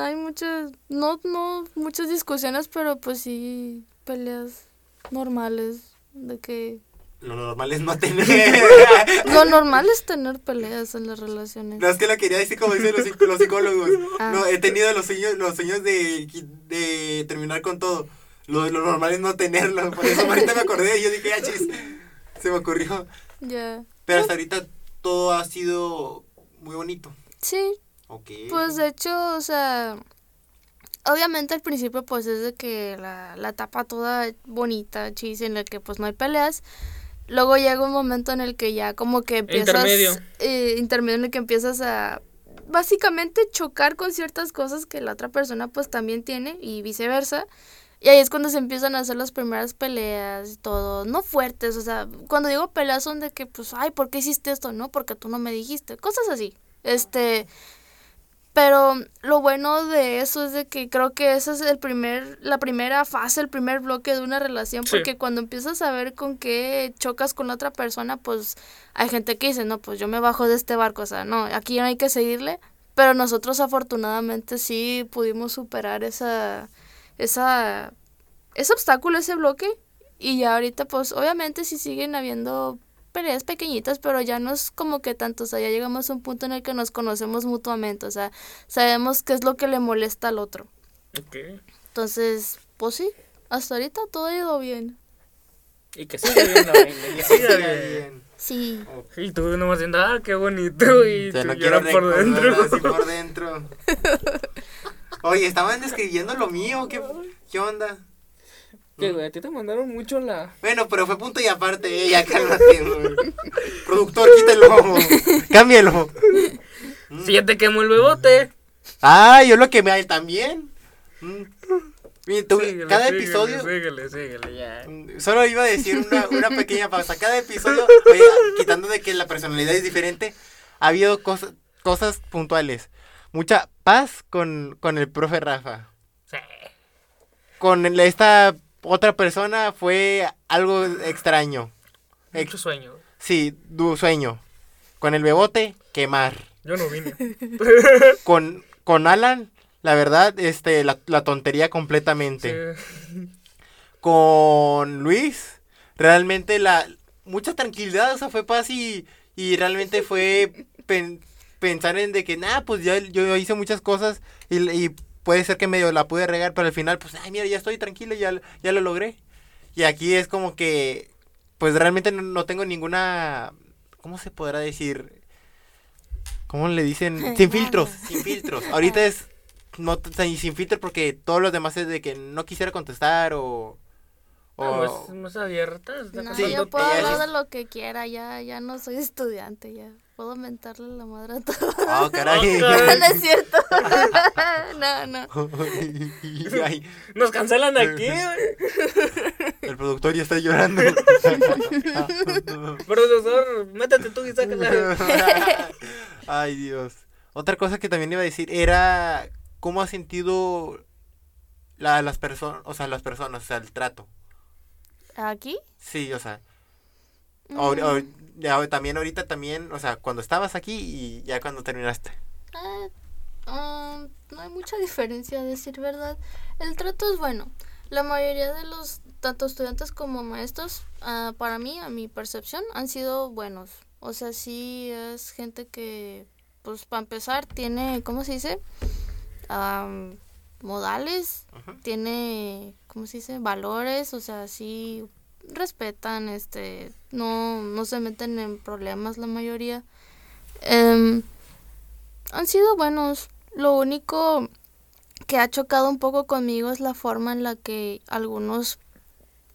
Hay muchas, no, no muchas discusiones, pero pues sí peleas normales. De que lo normal es no tener. lo normal es tener peleas en las relaciones. No, es que lo quería decir como dicen los, los psicólogos. Ah. No, he tenido los sueños, los sueños de, de terminar con todo. Lo, lo normal es no tenerlo. Por eso ahorita me acordé y yo dije, ah, chis, se me ocurrió. Ya. Pero hasta ahorita todo ha sido muy bonito. Sí, Ok. Pues de hecho, o sea, obviamente al principio pues es de que la, la etapa toda bonita, chis, en la que pues no hay peleas. Luego llega un momento en el que ya como que empiezas... Intermedio. eh, intermedio en el que empiezas a básicamente chocar con ciertas cosas que la otra persona pues también tiene y viceversa. Y ahí es cuando se empiezan a hacer las primeras peleas y todo, no fuertes, o sea, cuando digo peleas son de que pues, ay, ¿por qué hiciste esto? No, porque tú no me dijiste, cosas así. Este, pero lo bueno de eso es de que creo que esa es el primer, la primera fase, el primer bloque de una relación, Sí. porque cuando empiezas a ver con qué chocas con la otra persona, pues hay gente que dice, no, pues yo me bajo de este barco, o sea, no, aquí no hay que seguirle, pero nosotros afortunadamente sí pudimos superar esa, esa, ese obstáculo, ese bloque, y ya ahorita pues obviamente sí siguen habiendo peleas pequeñitas, pero ya no es como que tanto, o sea, ya llegamos a un punto en el que nos conocemos mutuamente, o sea, sabemos qué es lo que le molesta al otro. Ok. Entonces, pues sí, hasta ahorita todo ha ido bien. Y que siga bien la vaina, que siga bien. Sí. Y tú nomás diciendo, ah, qué bonito. Y Te tú lloras por dentro. así por dentro. Oye, estaban describiendo lo mío. ¿Qué, qué onda? Que, güey, a ti te mandaron mucho la. Bueno, pero fue punto y aparte. eh, ya cálmate, güey. Productor, quítelo. Cámbialo. Si ya te quemó el bebote. Ah, yo lo quemé a él también. Mm. Mira, tú, Síguele, cada síguele, episodio. Síguele, síguele, ya. Mm, Solo iba a decir una, una pequeña pausa. Cada episodio, oye, quitando de que la personalidad es diferente, ha habido cosas, cosas puntuales. Mucha paz con, con el profe Rafa. Sí. Con esta otra persona fue algo extraño. Ex- Mucho sueño. sí, du sueño. Con el bebote, quemar. Yo no vine. Con, con Alan, la verdad, este, la, la tontería completamente. Sí. con Luis, realmente la mucha tranquilidad, o sea, fue paz y, y realmente fue pen- pensar en de que, nada, pues ya yo hice muchas cosas y, y puede ser que medio la pude regar, pero al final, pues, ay, mira, ya estoy tranquilo, ya, ya lo logré. Y aquí es como que, pues realmente no, no tengo ninguna, ¿cómo se podrá decir? ¿Cómo le dicen? Sin filtros, sin filtros. Ahorita es no sin sin filtro porque todos los demás es de que no quisiera contestar o... o- No, es más abierta. está No, Sí, yo puedo hablar de lo que quiera, ya, ya no soy estudiante, ya. Puedo mentarle la madre a todos. Oh, caray. Oh, caray. no es cierto. no, no. Ay, Nos cancelan aquí, güey. el productor ya está llorando. Profesor, métete tú y sácala. Ay, Dios. Otra cosa que también iba a decir era cómo ha sentido la, las personas, o sea, las personas, o sea, el trato. ¿Aquí? Sí, o sea, ahor- ya, también ahorita también, o sea, cuando estabas aquí y ya cuando terminaste. Eh, um, no hay mucha diferencia, a decir verdad. El trato es bueno. La mayoría de los, tanto estudiantes como maestros, ah, para mí, a mi percepción, han sido buenos. O sea, sí es gente que, pues para empezar, tiene, ¿cómo se dice? Am, modales, tiene, ¿cómo se dice? Valores, o sea, sí respetan, este, no, no se meten en problemas la mayoría. Em, han sido buenos. Lo único que ha chocado un poco conmigo es la forma en la que algunos,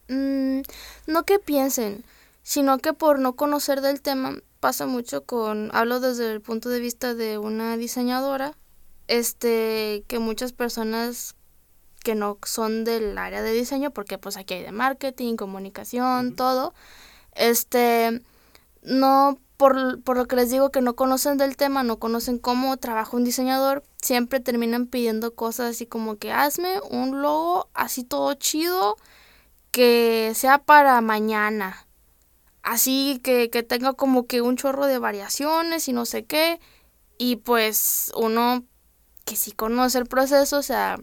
mm, no que piensen, sino que por no conocer del tema pasa mucho con, hablo desde el punto de vista de una diseñadora, este, que muchas personas que no son del área de diseño, porque pues aquí hay de marketing, comunicación, todo, este, no, por, por lo que les digo que no conocen del tema, no conocen cómo trabaja un diseñador, siempre terminan pidiendo cosas así como que hazme un logo así todo chido que sea para mañana. Así que, que tenga como que un chorro de variaciones y no sé qué. Y pues uno que sí conoce el proceso, o sea,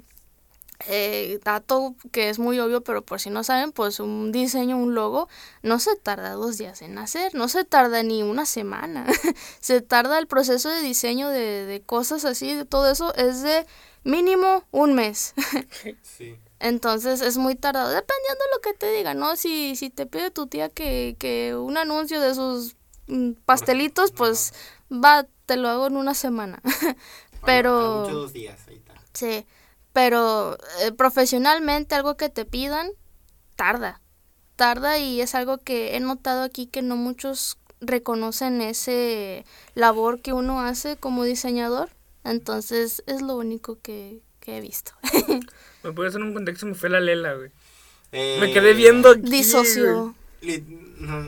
eh, dato que es muy obvio, pero por si no saben, pues un diseño, un logo, no se tarda dos días en hacer, no se tarda ni una semana, se tarda el proceso de diseño de, de cosas así, de todo eso es de mínimo un mes. Sí. Entonces es muy tardado, dependiendo de lo que te diga, ¿no? Si, si te pide tu tía que, que un anuncio de sus mm, pastelitos, pues va, te lo hago en una semana. Pero... Mucho dos días, ahí está. Sí, pero eh, profesionalmente algo que te pidan, tarda. Tarda y es algo que he notado aquí que no muchos reconocen ese labor que uno hace como diseñador. Entonces es lo único que, que he visto. Me puede hacer un contexto, me fue la lela, güey. Eh, Me quedé viendo aquí, güey.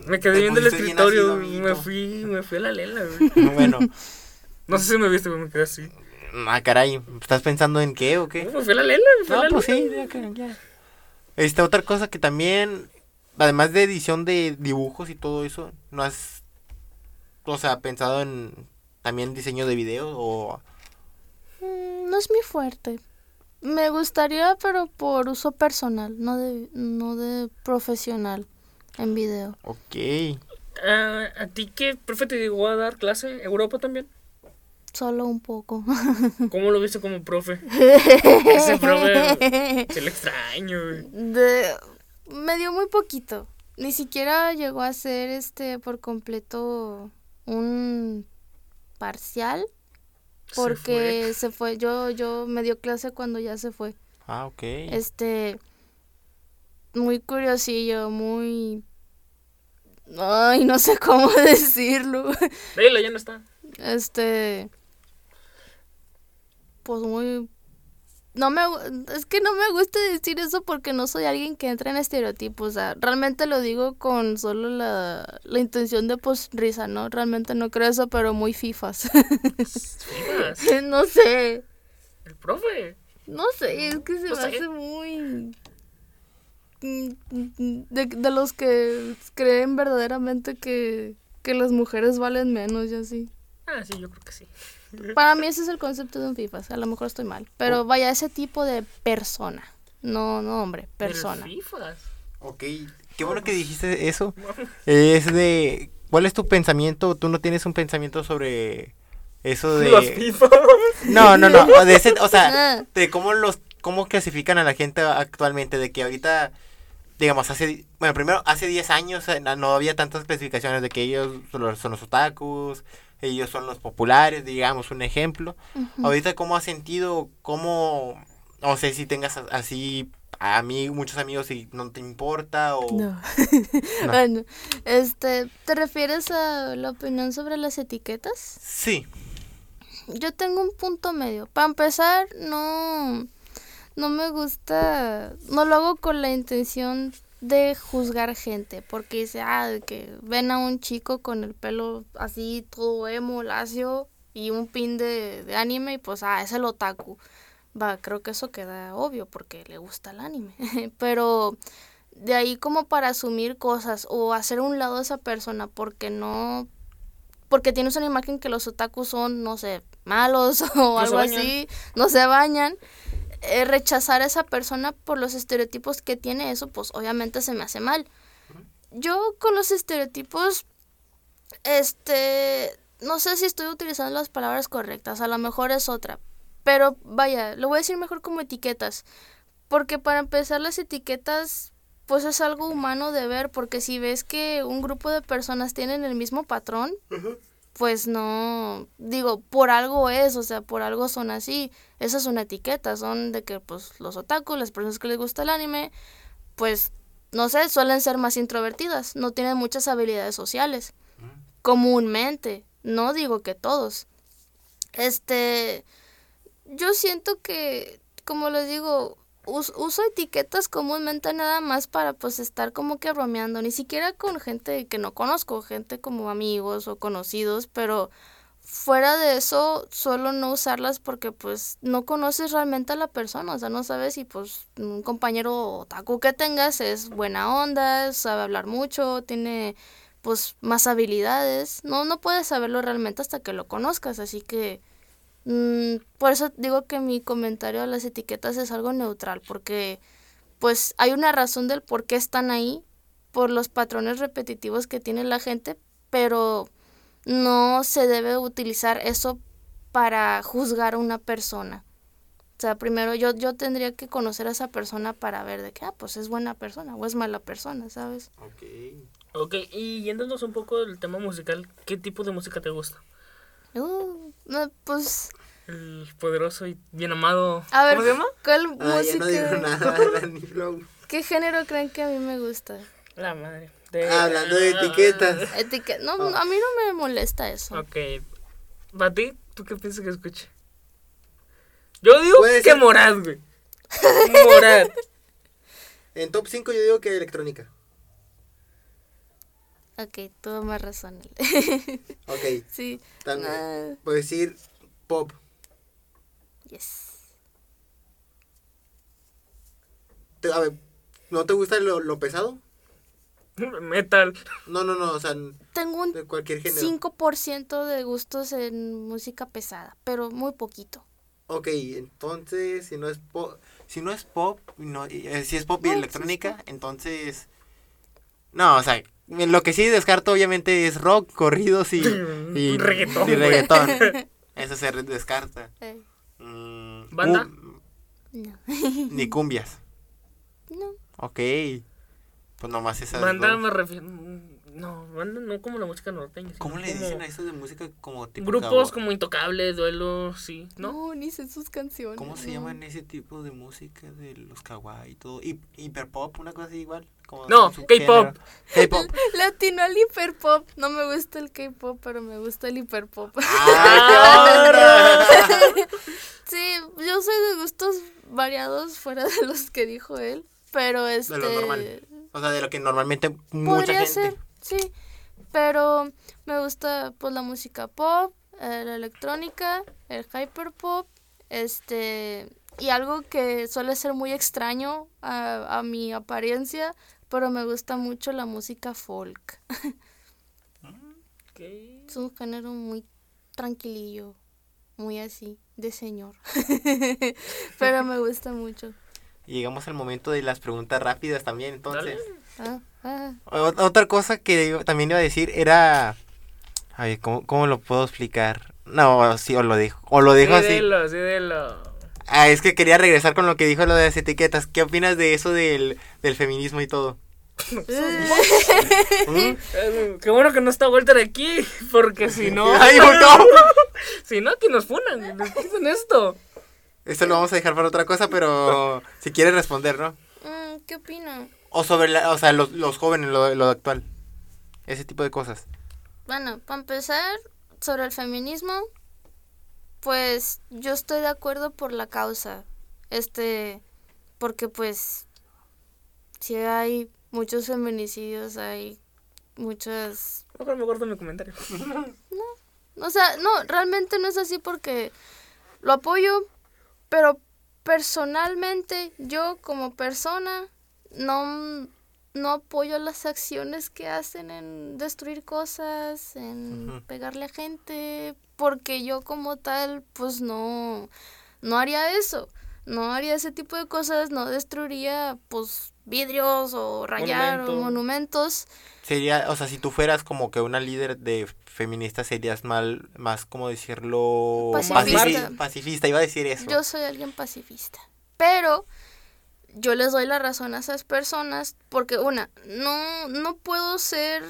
Me quedé viendo el escritorio, ácido, me fui, me fui a la lela, güey. Bueno, No sé si me viste, güey, me quedé así. Ah, caray, ¿estás pensando en qué o qué? No, fui a la lela, a No, la pues lela. sí, ya que- ya. Esta otra cosa que también, además de edición de dibujos y todo eso, ¿no has, o sea, pensado en también diseño de video o... Mm, No es mi fuerte. Me gustaría, pero por uso personal, no de, no de profesional en video. Ok. Ah, ¿A ti qué profe te llegó a dar clase? ¿Europa también? Solo un poco. ¿Cómo lo viste como profe? Ese profe, se le extraño, güey. De, me dio muy poquito. Ni siquiera llegó a ser este por completo un parcial Se porque se fue. Yo yo me dio clase cuando ya se fue. Ah, ok. Este muy curiosillo, muy Ay, no sé cómo decirlo. Léela, ya no está. Este pues muy no me es que no me gusta decir eso porque no soy alguien que entra en estereotipos, o sea, realmente lo digo con solo la, la intención de pues risa, ¿no? Realmente no creo eso, pero muy fifas. Fijas, no sé, El profe. no sé, es que se No me sé. hace muy mm, de, de los que creen verdaderamente que, que las mujeres valen menos y así. Ah, sí, yo creo que sí. Para mí ese es el concepto de un FIFAs. A lo mejor estoy mal. Pero vaya, ese tipo de persona. No, no hombre, persona. Fifas. Ok, qué bueno que dijiste eso. Es de... ¿Cuál es tu pensamiento? ¿Tú no tienes un pensamiento sobre eso de... Los Fifas. No, no, no. De ese, o sea, Ah. de cómo los cómo clasifican a la gente actualmente, de que ahorita digamos hace bueno, primero hace 10 años eh, no no había tantas clasificaciones de que ellos son los, son los otakus, ellos son los populares, digamos un ejemplo. Ahorita cómo has sentido cómo no sé si tengas así a mí muchos amigos y no te importa o No. No. Bueno, este, ¿te refieres a la opinión sobre las etiquetas? Sí. Yo tengo un punto medio. Para empezar, no, no me gusta, no lo hago con la intención de juzgar gente, porque dice, ah, de que ven a un chico con el pelo así, todo emo, lacio, y un pin de, de anime, y pues, ah, es el otaku. Va, creo que eso queda obvio, porque le gusta el anime. Pero de ahí como para asumir cosas o hacer un lado a esa persona porque no porque tienes una imagen que los otakus son, no sé, malos o algo así, no se bañan. Eh, rechazar a esa persona por los estereotipos que tiene eso, pues obviamente se me hace mal. Yo con los estereotipos, este, no sé si estoy utilizando las palabras correctas, a lo mejor es otra, Pero vaya, lo voy a decir mejor como etiquetas. Porque para empezar las etiquetas, pues es algo humano de ver, porque si ves que un grupo de personas tienen el mismo patrón, pues no, digo, por algo es, o sea, por algo son así. Esas son etiquetas, son de que pues los otaku, las personas que les gusta el anime, pues no sé, suelen ser más introvertidas, no tienen muchas habilidades sociales. Comúnmente, no digo que todos. Este, yo siento que, como les digo, uso etiquetas comúnmente nada más para pues estar como que bromeando, ni siquiera con gente que no conozco, gente como amigos o conocidos, pero fuera de eso suelo no usarlas porque pues no conoces realmente a la persona, o sea, no sabes si pues un compañero otaku que tengas es buena onda, sabe hablar mucho, tiene pues más habilidades, no, no puedes saberlo realmente hasta que lo conozcas, así que mm, por eso digo que mi comentario a las etiquetas es algo neutral, porque pues hay una razón del por qué están ahí, por los patrones repetitivos que tiene la gente, pero no se debe utilizar eso para juzgar a una persona. O sea, primero yo, yo tendría que conocer a esa persona para ver de que, ah, pues es buena persona o es mala persona, ¿sabes? Ok. Ok, y yéndonos un poco del tema musical, ¿qué tipo de música te gusta? Uh, no, pues, El poderoso y bien amado. a ver, ¿Cómo se llama? ¿cuál Ah, ya no digo música? nada. ¿Qué género creen que a mí me gusta? La madre. De- Ah, Hablando de etiquetas. Etique- no, Oh. a mí no me molesta eso. Ok. ¿Para ti? ¿Tú qué piensas que escuche? Yo digo que ser- Morad, güey. Morad. En top 5 yo digo que electrónica. Ok, tuvo más razón. Ok. sí. También. Ah, Puedo decir pop. yes. Te- a ver, ¿no te gusta lo, lo pesado? Metal. No, no, no, o sea, Tengo un de cualquier género. 5% de gustos en música pesada, pero muy poquito. Ok, entonces, si no es pop, si no es pop, no, y- eh, si es pop y No, sí es electrónica, entonces... No, o sea, lo que sí descarto obviamente es rock, corridos y... y Reggaetón, Y güey. reggaetón. Eso se descarta. Eh, Mm, ¿Banda? no. ni cumbias. no. Ok. Pues nomás esas Banda dos. me refiero. No, banda no como la música norteña. ¿Cómo le como dicen a eso de música como tipo Grupos cabo- como Intocable, Duelo, sí, ¿no? No, ni sé sus canciones. ¿Cómo se no. llaman ese tipo de música de los kawaii y todo? Hi- hiperpop, una cosa así igual. como No, K-pop. K-pop. Latino al hiperpop. No me gusta el K-pop, pero me gusta el hiperpop. ¡Ah, sí, yo soy de gustos variados fuera de los que dijo él. Pero este. De lo normal. O sea, de lo que normalmente mucha Podría gente. ser, sí. Pero me gusta pues la música pop, eh, la electrónica, el hyperpop, este y algo que suele ser muy extraño a, a mi apariencia, pero me gusta mucho la música folk. Ok. Es un género muy tranquilillo, muy así, de señor. pero me gusta mucho. Y llegamos al momento de las preguntas rápidas también, entonces. Dale. Ah, ah. Otra cosa que yo también iba a decir era. A ver, ¿cómo, cómo lo puedo explicar? No, sí, o lo dijo. O lo dijo sí, así. dilo, sí, dilo. Ah, es que quería regresar con lo que dijo lo de las etiquetas. ¿Qué opinas de eso del, del feminismo y todo? ¿Mm? Eh, Qué bueno que no está Walter aquí, porque si no. Ay, no. Si no, aquí nos funan, nos quitan esto. Esto lo vamos a dejar para otra cosa, pero si quieres responder, ¿no? Mm, ¿Qué opina? O sobre la, o sea, los, los jóvenes, lo, lo actual. Ese tipo de cosas. Bueno, para empezar, sobre el feminismo, pues yo estoy de acuerdo por la causa. Este, porque pues si hay muchos feminicidios, hay muchas... Mejor me guardo mi comentario. O sea, no, realmente no es así porque lo apoyo, pero personalmente yo como persona no, no apoyo las acciones que hacen en destruir cosas, en Ujú. pegarle a gente, porque yo como tal pues no, no haría eso. no haría ese tipo de cosas, no destruiría pues vidrios o rayar o Monumento. monumentos. Sería, o sea, si tú fueras como que una líder de feminista, serías mal, más, como decirlo? Pacifista. Pacifi- pacifista, iba a decir eso. Yo soy alguien pacifista. Pero yo les doy la razón a esas personas porque una, no, no puedo ser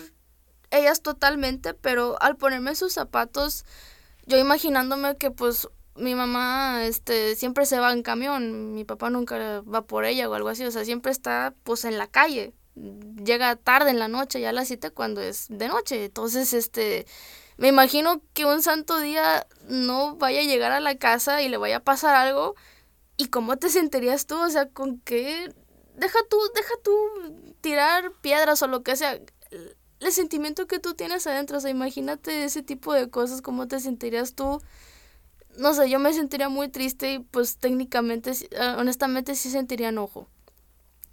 ellas totalmente, pero al ponerme sus zapatos, yo imaginándome que pues mi mamá este siempre se va en camión, mi papá nunca va por ella o algo así, o sea, siempre está pues en la calle. Llega tarde en la noche, ya a las 7 cuando es de noche. Entonces, este, me imagino que un santo día no vaya a llegar a la casa y le vaya a pasar algo. ¿Y cómo te sentirías tú? O sea, ¿con qué? Deja tú, deja tú tirar piedras o lo que sea. El sentimiento que tú tienes adentro, o sea, imagínate ese tipo de cosas, ¿cómo te sentirías tú? No sé, yo me sentiría muy triste y pues técnicamente, eh, honestamente sí sentiría enojo.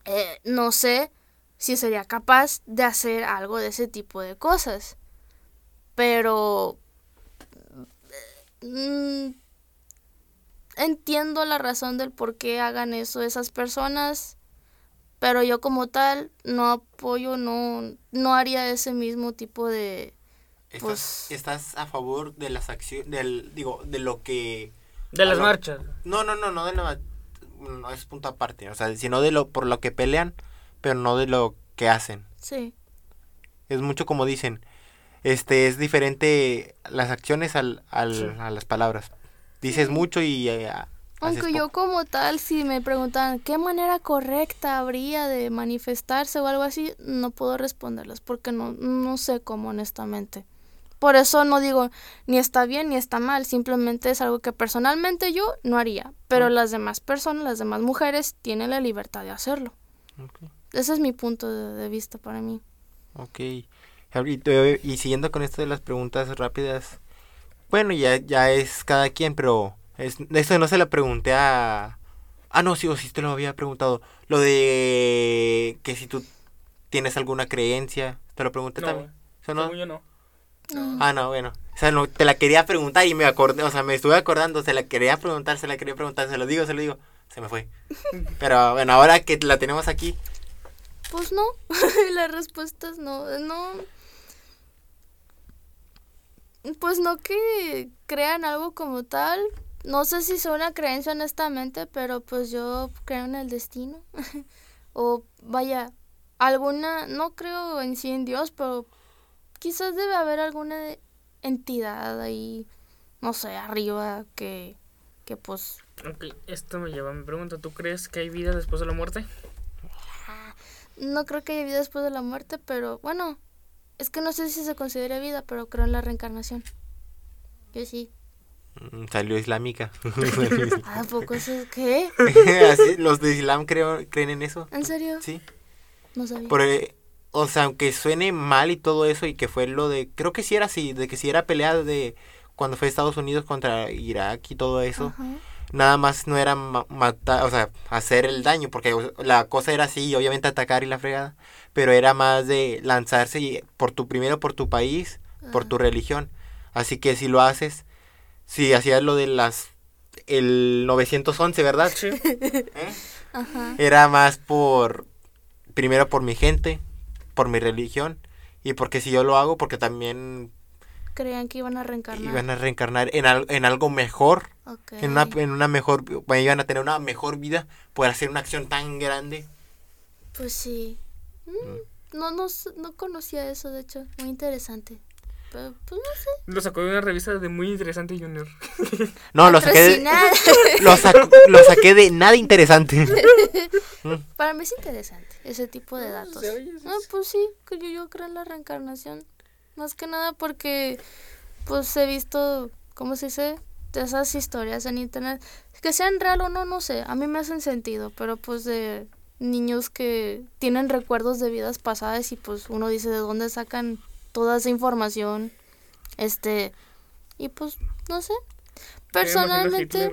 Eh, no sé si sería capaz de hacer algo de ese tipo de cosas. Pero... mm, entiendo la razón del por qué hagan eso esas personas, pero yo como tal no apoyo, no, no haría ese mismo tipo de... ¿Estás, pues- estás a favor de las acciones, del, digo, de lo que... De las marchas. No, no, no, no de la... No es punto aparte, o sea, sino de lo por lo que pelean, pero no de lo que hacen. Sí, Es mucho como dicen, este, es diferente las acciones al, al- Sí. a las palabras. Dices mucho y eh, aunque yo como tal, si me preguntan qué manera correcta habría de manifestarse o algo así, no puedo responderles porque no, no sé cómo honestamente. Por eso no digo ni está bien ni está mal, simplemente es algo que personalmente yo no haría, pero las demás personas, las demás mujeres tienen la libertad de hacerlo. Ese es mi punto de, de vista para mí. Ok. Eh, Y siguiendo con esto de las preguntas rápidas. Bueno, ya, ya es cada quien, pero es, esto no se lo pregunté a... Ah, no, sí, o sí te lo había preguntado. Lo de que si tú tienes alguna creencia, te lo pregunté No, también. ¿Eso no? yo no. Ah, no, bueno. O sea, no, te la quería preguntar y me acordé, o sea, me estuve acordando, se la quería preguntar, se la quería preguntar, se lo digo, se lo digo. Se me fue. Pero bueno, ahora que la tenemos aquí, Pues no, las respuestas no, no. Pues no que crean algo como tal. No sé si es una creencia honestamente, pero pues yo creo en el destino. o vaya, alguna, no creo en sí en Dios, pero quizás debe haber alguna entidad ahí, no sé, arriba que, que pues Ok, esto me lleva a mi pregunta. ¿Tú crees que hay vida después de la muerte? No creo que haya vida después de la muerte, pero bueno, es que no sé si se considera vida, pero creo en la reencarnación. Yo sí. mm, salió islámica. ¿A poco eso qué? Así, los de Islam creo, creen en eso. ¿En serio? Sí. No sabía. Por, eh, o sea, aunque suene mal y todo eso, y que fue lo de. Creo que sí era así, de que sí era pelea de cuando fue Estados Unidos contra Irak y todo eso. Ajá. Nada más no era ma- matar, o sea, hacer el daño, porque la cosa era así, obviamente atacar y la fregada, pero era más de lanzarse y- por tu primero por tu país, por tu religión. Así que si lo haces, si hacías lo de las el 911, ¿verdad? Sí. ¿Eh? Ajá. Era más por primero por mi gente, por mi religión y porque si yo lo hago porque también Creían que iban a reencarnar. iban a reencarnar en, al- en algo mejor, Ok. en una en una mejor bueno, iban a tener una mejor vida por hacer una acción tan grande. Pues sí. Mm, No, no, no conocía eso, de hecho. Muy interesante. Pero, pues no sé. Lo sacó de una revista de muy interesante Junior. No, lo saqué de, lo, sac- lo saqué de nada interesante. Para mí es interesante ese tipo de datos. Ah, pues sí, que yo, yo creo en la reencarnación. Más que nada porque pues he visto, ¿cómo se dice? De esas historias en internet. Que sean real o no, no sé. A mí me hacen sentido, pero pues de niños que tienen recuerdos de vidas pasadas y pues uno dice de dónde sacan toda esa información. Este, y pues no sé. Personalmente,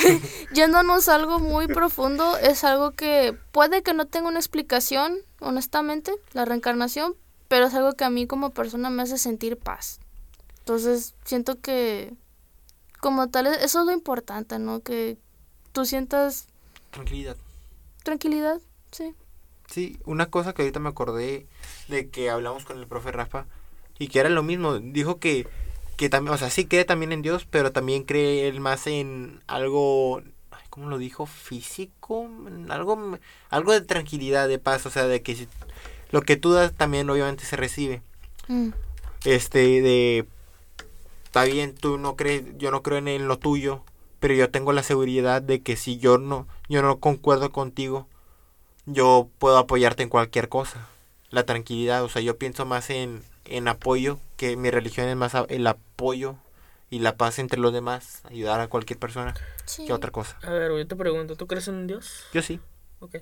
yéndonos a algo muy profundo, es algo que puede que no tenga una explicación, honestamente, la reencarnación, pero es algo que a mí como persona me hace sentir paz. Entonces, siento que como tal, eso es lo importante, ¿no? Que tú sientas Tranquilidad. tranquilidad, sí. Sí, una cosa que ahorita me acordé de que hablamos con el profe Rafa y que era lo mismo. Dijo que, que también, o sea, sí cree también en Dios, pero también cree él más en algo, ¿cómo lo dijo? Físico, algo, algo de tranquilidad, de paz, o sea, de que si- lo que tú das también obviamente se recibe. Mm, Este, de, está bien, tú no crees, yo no creo en, en lo tuyo, pero yo tengo la seguridad de que si yo no, yo no concuerdo contigo, yo puedo apoyarte en cualquier cosa. La tranquilidad, o sea, yo pienso más en, en apoyo, que mi religión es más el apoyo y la paz entre los demás, ayudar a cualquier persona, sí. que otra cosa. A ver, yo te pregunto, ¿tú crees en un Dios? Yo sí, Ok.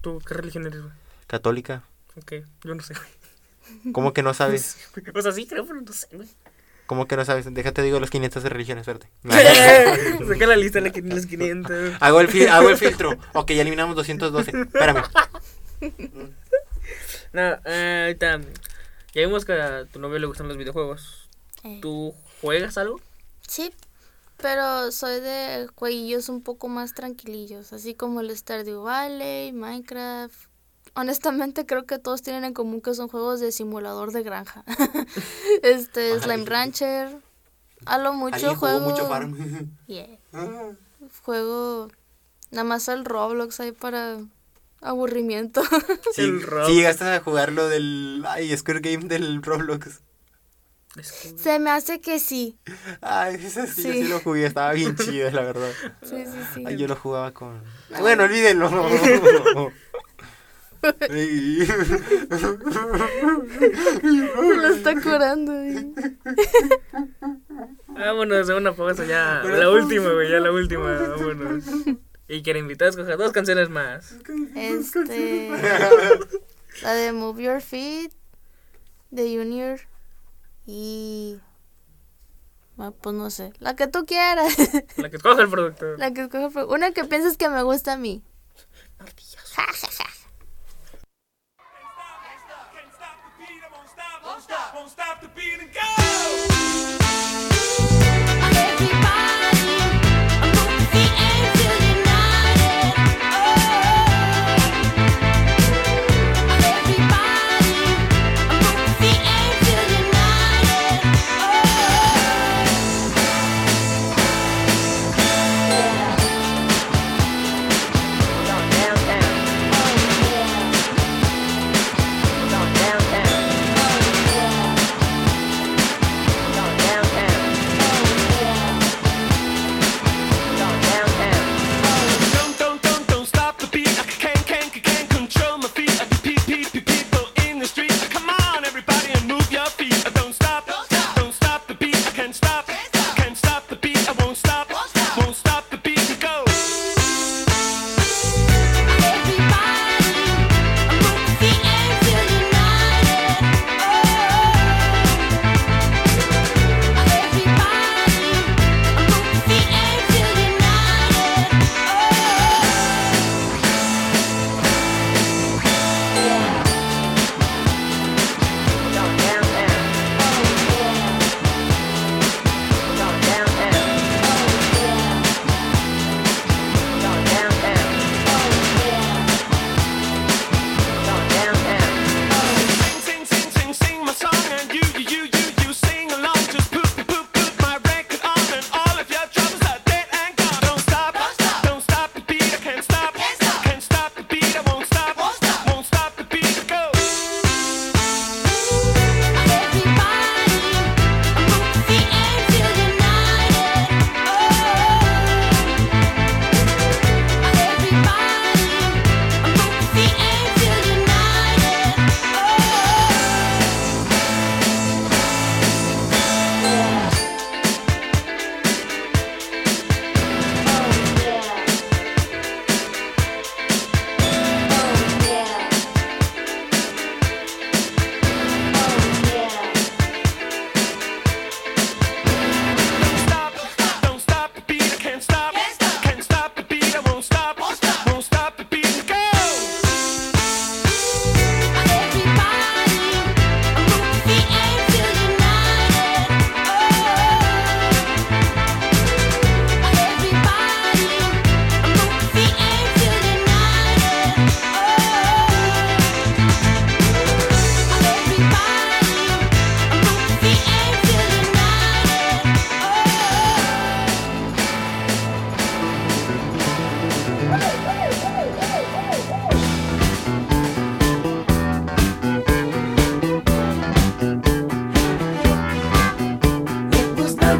¿Tú qué religión eres, güey? Católica. Ok, yo no sé, güey. ¿Cómo que no sabes? O sea, sí creo, pero no sé, güey. ¿Cómo que no sabes? Déjate digo las 500 de religiones, suerte. Saca la lista de los 500. Hago el, fil- hago el filtro. Ok, ya eliminamos 212. Espérame. Nada, eh, ahorita. Ya vimos que a tu novio le gustan los videojuegos. Eh, ¿Tú juegas algo? Sí, pero soy de jueguillos un poco más tranquilillos, así como el Stardew Valley, Minecraft. Honestamente creo que todos tienen en común que son juegos de simulador de granja. este, Ay. Slime Rancher. A lo mucho Alguien jugó juego. mucho farm. Yeah. Juego nada más el Roblox ahí para aburrimiento. Sí, El Roblox. sí, llegaste a jugar lo del. Ay, Square Game del Roblox. Es que- Se me hace que sí. Ay, ese sí, yo Sí. sí lo jugué, estaba bien chido, la verdad. Sí, sí, sí. Ay, yo lo jugaba con. Bueno, olvídenlo. Me lo está curando. güey. Vámonos a una pausa ya. La última, güey, ya la última. Vámonos. Y quiere invitar a escoger dos canciones más. Este. La de Move Your Feet. De Junior. Y. ah, Pues no sé. La que tú quieras. La que escoge el productor. La que escoja fue- Una que pienses que me gusta a mí. Can't being a.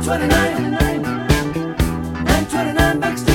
929, 929 backstage.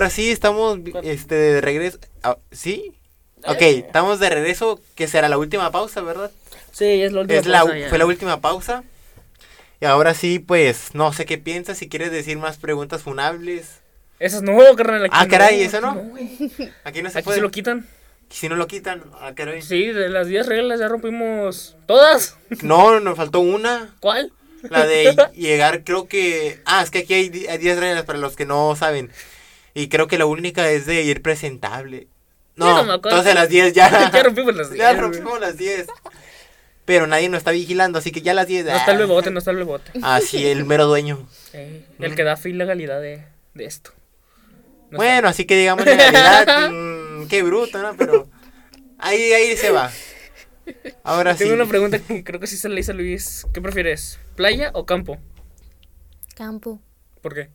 Ahora sí, estamos este, de regreso. Ah, ¿Sí? Ok, estamos de regreso, que será la última pausa, ¿verdad? Sí, es la última Es la, pausa ya. fue la última pausa. Y ahora sí, pues, no sé qué piensas, si quieres decir más preguntas funables. Esas no, carnal. aquí Ah, caray, no, ¿eso no? aquí no se Aquí puede. se lo quitan. Si no lo quitan, ah, caray. Sí, de las 10 reglas ya rompimos todas. No, nos faltó una. ¿Cuál? La de llegar, creo que. Ah, es que aquí hay 10 reglas para los que no saben. Y creo que la única es de ir presentable. No, entonces a las 10 ya. Ya rompimos las 10, Ya rompimos las 10. Pero nadie nos está vigilando, así que ya a las 10. No está el bebote, no está el bebote. Ah, sí, el mero dueño. Eh, el que da fe y legalidad de, de esto. No bueno, así que digamos en realidad. mm, qué bruto, ¿no? Pero. Ahí, ahí se va. Ahora sí. Tengo una pregunta que creo que sí se le hizo a Luis. ¿Qué prefieres? ¿Playa o campo? Campo, ¿Por qué?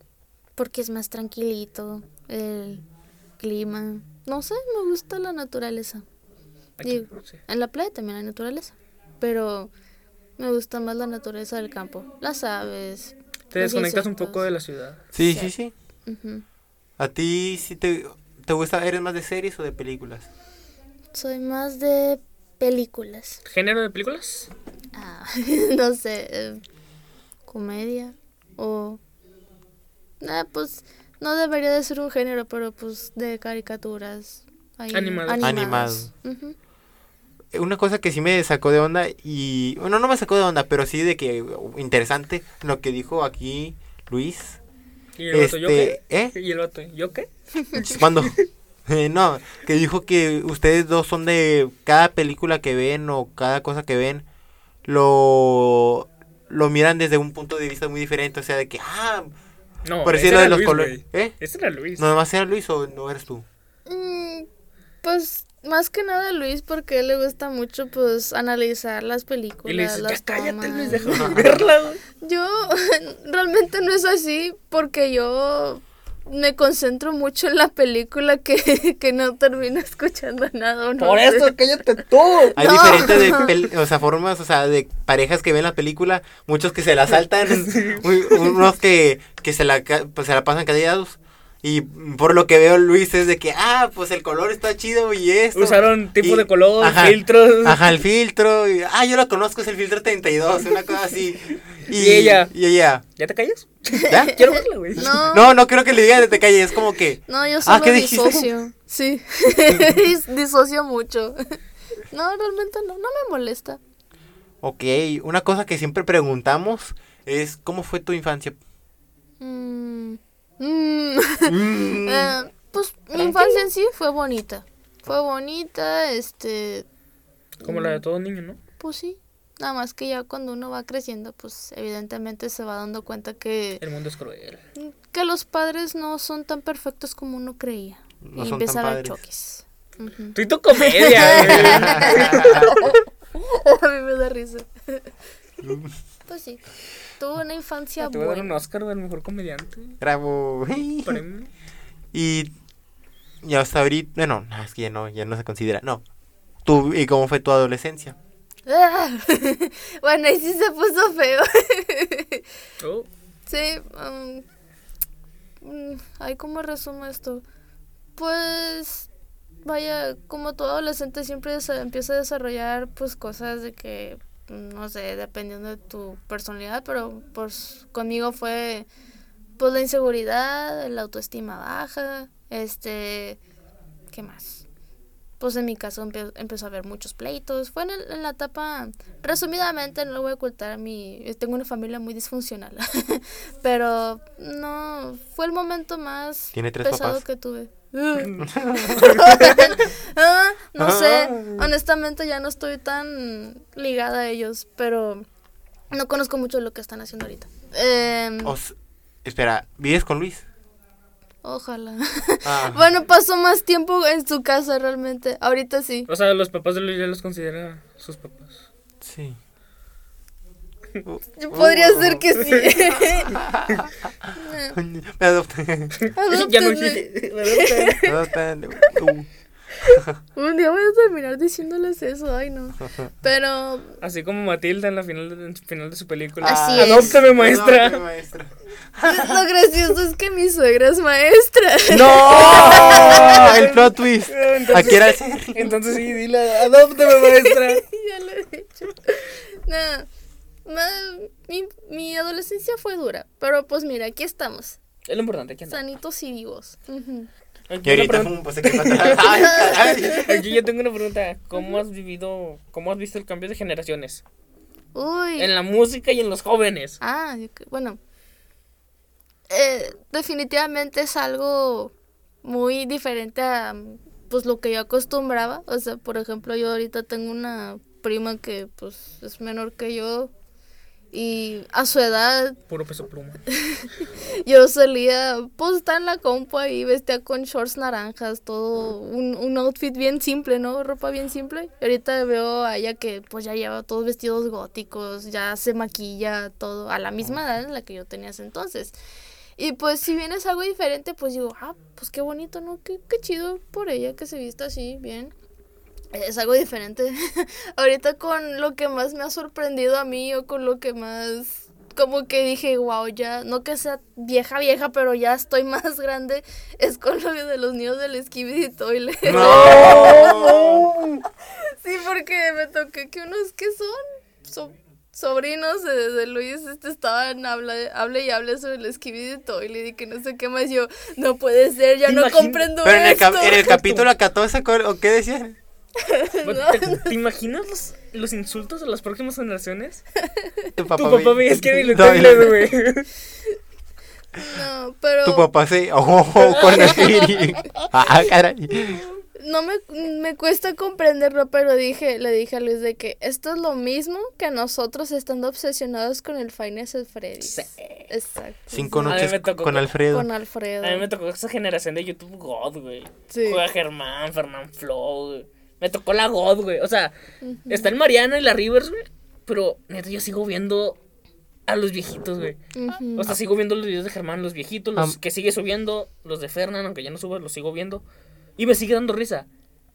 Porque es más tranquilito, el clima. No sé, me gusta la naturaleza. Aquí, Digo, sí. en la playa también hay naturaleza, pero me gusta más la naturaleza del campo. Las aves. Te desconectas un poco de la ciudad. Sí, sí, sí. Ujú. ¿A ti sí te, te gusta? ¿Eres más de series o de películas? Soy más de películas. ¿Género de películas? Ah, no sé, eh, comedia o... eh, pues no debería de ser un género, pero pues de caricaturas. ahí, Animadas. Ujú. Una cosa que sí me sacó de onda y... Bueno, no me sacó de onda, pero sí de que... Interesante lo que dijo aquí Luis. ¿Y el vato, yo Este, qué? ¿eh? ¿Y el vato, yo qué? ¿Cuándo? Eh, no, que dijo que ustedes dos son de cada película que ven o cada cosa que ven, lo, lo miran desde un punto de vista muy diferente. O sea, de que, ah, No, por ese decir lo de era los Luis, colores. ¿Eh? Ese era Luis. ¿No más era Luis o no eres tú? Mm, pues más que nada Luis porque a él le gusta mucho pues analizar las películas. y le dices, ya las cállate, tomas". Luis, déjame verla. Yo realmente no es así porque yo me concentro mucho en la película que, que no termino escuchando nada. o no Por sé. eso, cállate tú. Hay No. diferentes de pel- o sea, formas, o sea, de parejas que ven la película, muchos que se la saltan, unos que, que se, la, ca- pues, se la pasan callados. Y por lo que veo, Luis es de que, ah, pues el color está chido y esto. Usaron tipo Y- de color, ajá, filtros. Ajá, el filtro. y- ah, yo lo conozco, es el filtro 32, una cosa así. Y ella. Y ella. ¿Ya te callas? ¿Ya? Quiero verla, güey. No, No, no creo que le diga de te calles, es como que. no, yo Ah, solo ¿qué dijiste? disocio. Sí, Dis- disocio mucho. No, realmente no, no me molesta. Ok, una cosa que siempre preguntamos es: ¿cómo fue tu infancia? Mm, mm. Mm, Eh, pues mi infancia en sí fue bonita. Fue bonita, este, Como la de todo niño, ¿no? pues sí. Nada más que ya cuando uno va creciendo, pues evidentemente se va dando cuenta que, El mundo es cruel. que los padres no son tan perfectos como uno creía. No y son empieza tan a haber choques. Ujú. Tú y tu comedia, a mí me da risa. Pues sí, tuve una infancia Te voy a dar un. Oscar del mejor comediante. Bravo. Premio. Y ya hasta ahorita, bueno, no, es que ya no, ya no se considera. No. Tú, ¿y cómo fue tu adolescencia? Ah, bueno, ahí sí se puso feo. Oh, Sí, um, ay, ¿cómo resumo esto? Pues, vaya, como todo adolescente siempre se empieza a desarrollar, pues, cosas de que, no sé, dependiendo de tu personalidad, pero, pues, conmigo fue, pues, la inseguridad, la autoestima baja, este, ¿qué más? Pues en mi caso empe- empezó a haber muchos pleitos. Fue en, el- en la etapa, resumidamente, no lo voy a ocultar, mi, tengo una familia muy disfuncional. Pero no, fue el momento más Tiene tres pesado papás. que tuve. Ah, no sé, honestamente ya no estoy tan ligada a ellos, pero no conozco mucho de lo que están haciendo ahorita. Em, Os- espera, ¿vives con Luis? ojalá. Ah, bueno, pasó más tiempo en su casa realmente. Ahorita sí. O sea, los papás de Luis ya los considera sus papás. sí. Podría ser que sí. Me adopté. ya no Adóptenme. Me adoptan. Un día voy a terminar diciéndoles eso, ay no. Pero Así como Matilda en la final de, en final de su película. Así es. Adóptame, maestra. Adóptame, maestra. lo gracioso es que mi suegra es maestra. ¡No! El plot twist. Aquí era el. Entonces sí, dile, adóptame, maestra. ya lo he dicho. No, mi, mi adolescencia fue dura, pero pues mira, aquí estamos, Es lo importante, aquí anda. sanitos y vivos. Ujú. Aquí, ahorita pues, ¿qué aquí yo tengo una pregunta. ¿Cómo has vivido, cómo has visto el cambio de generaciones? Uy. En la música y en los jóvenes. Ah, bueno. Eh, definitivamente es algo muy diferente a pues lo que yo acostumbraba. O sea, por ejemplo, yo ahorita tengo una prima que pues es menor que yo y a su edad Puro peso pluma. yo salía pues estar en la compu y vestía con shorts naranjas, todo un, un outfit bien simple, ¿no? Ropa bien simple. Y ahorita veo a ella que pues ya lleva todos vestidos góticos, ya se maquilla todo a la misma edad en la que yo tenía ese entonces. Y pues si bien es algo diferente, pues digo, ah, pues qué bonito, ¿no? Qué, qué chido por ella que se vista así, bien. Es algo diferente. Ahorita con lo que más me ha sorprendido a mí o con lo que más como que dije, wow, ya, no que sea vieja, vieja, pero ya estoy más grande, es con lo de los niños del Skibidi Toilet. No. Sí, porque me toqué que unos que son so- sobrinos de, de Luis este, estaban habla, hable y hable sobre el Skibidi Toilet y que no sé qué más. Yo, no puede ser, ya no Imagina- comprendo Pero en el, esto. en el capítulo 14, ¿cuál- ¿o qué decían? ¿Te, te imaginas los, los insultos de las próximas generaciones? Tu papá, Tu papá ve- veía que No, güey. No, pero... Tu papá se. Oh, con el Ah, caray. no me, me cuesta comprenderlo, pero dije, le dije a Luis de que esto es lo mismo que nosotros estando obsesionados con el Finest at Freddy's. Sí. Exacto. Cinco A mí noches me tocó con con- Alfredo. Con Alfredo. A mí me tocó esa generación de YouTube God, güey. Sí. Juega Germán, Fernán Flow, güey. Me tocó la God, güey. O sea, está el Mariano y la Rivers, güey. Pero, neta, yo sigo viendo a los viejitos, güey. O sea, sigo viendo los videos de Germán, los viejitos, los que sigue subiendo, los de Fernán, aunque ya no suba, los sigo viendo. Y me sigue dando risa.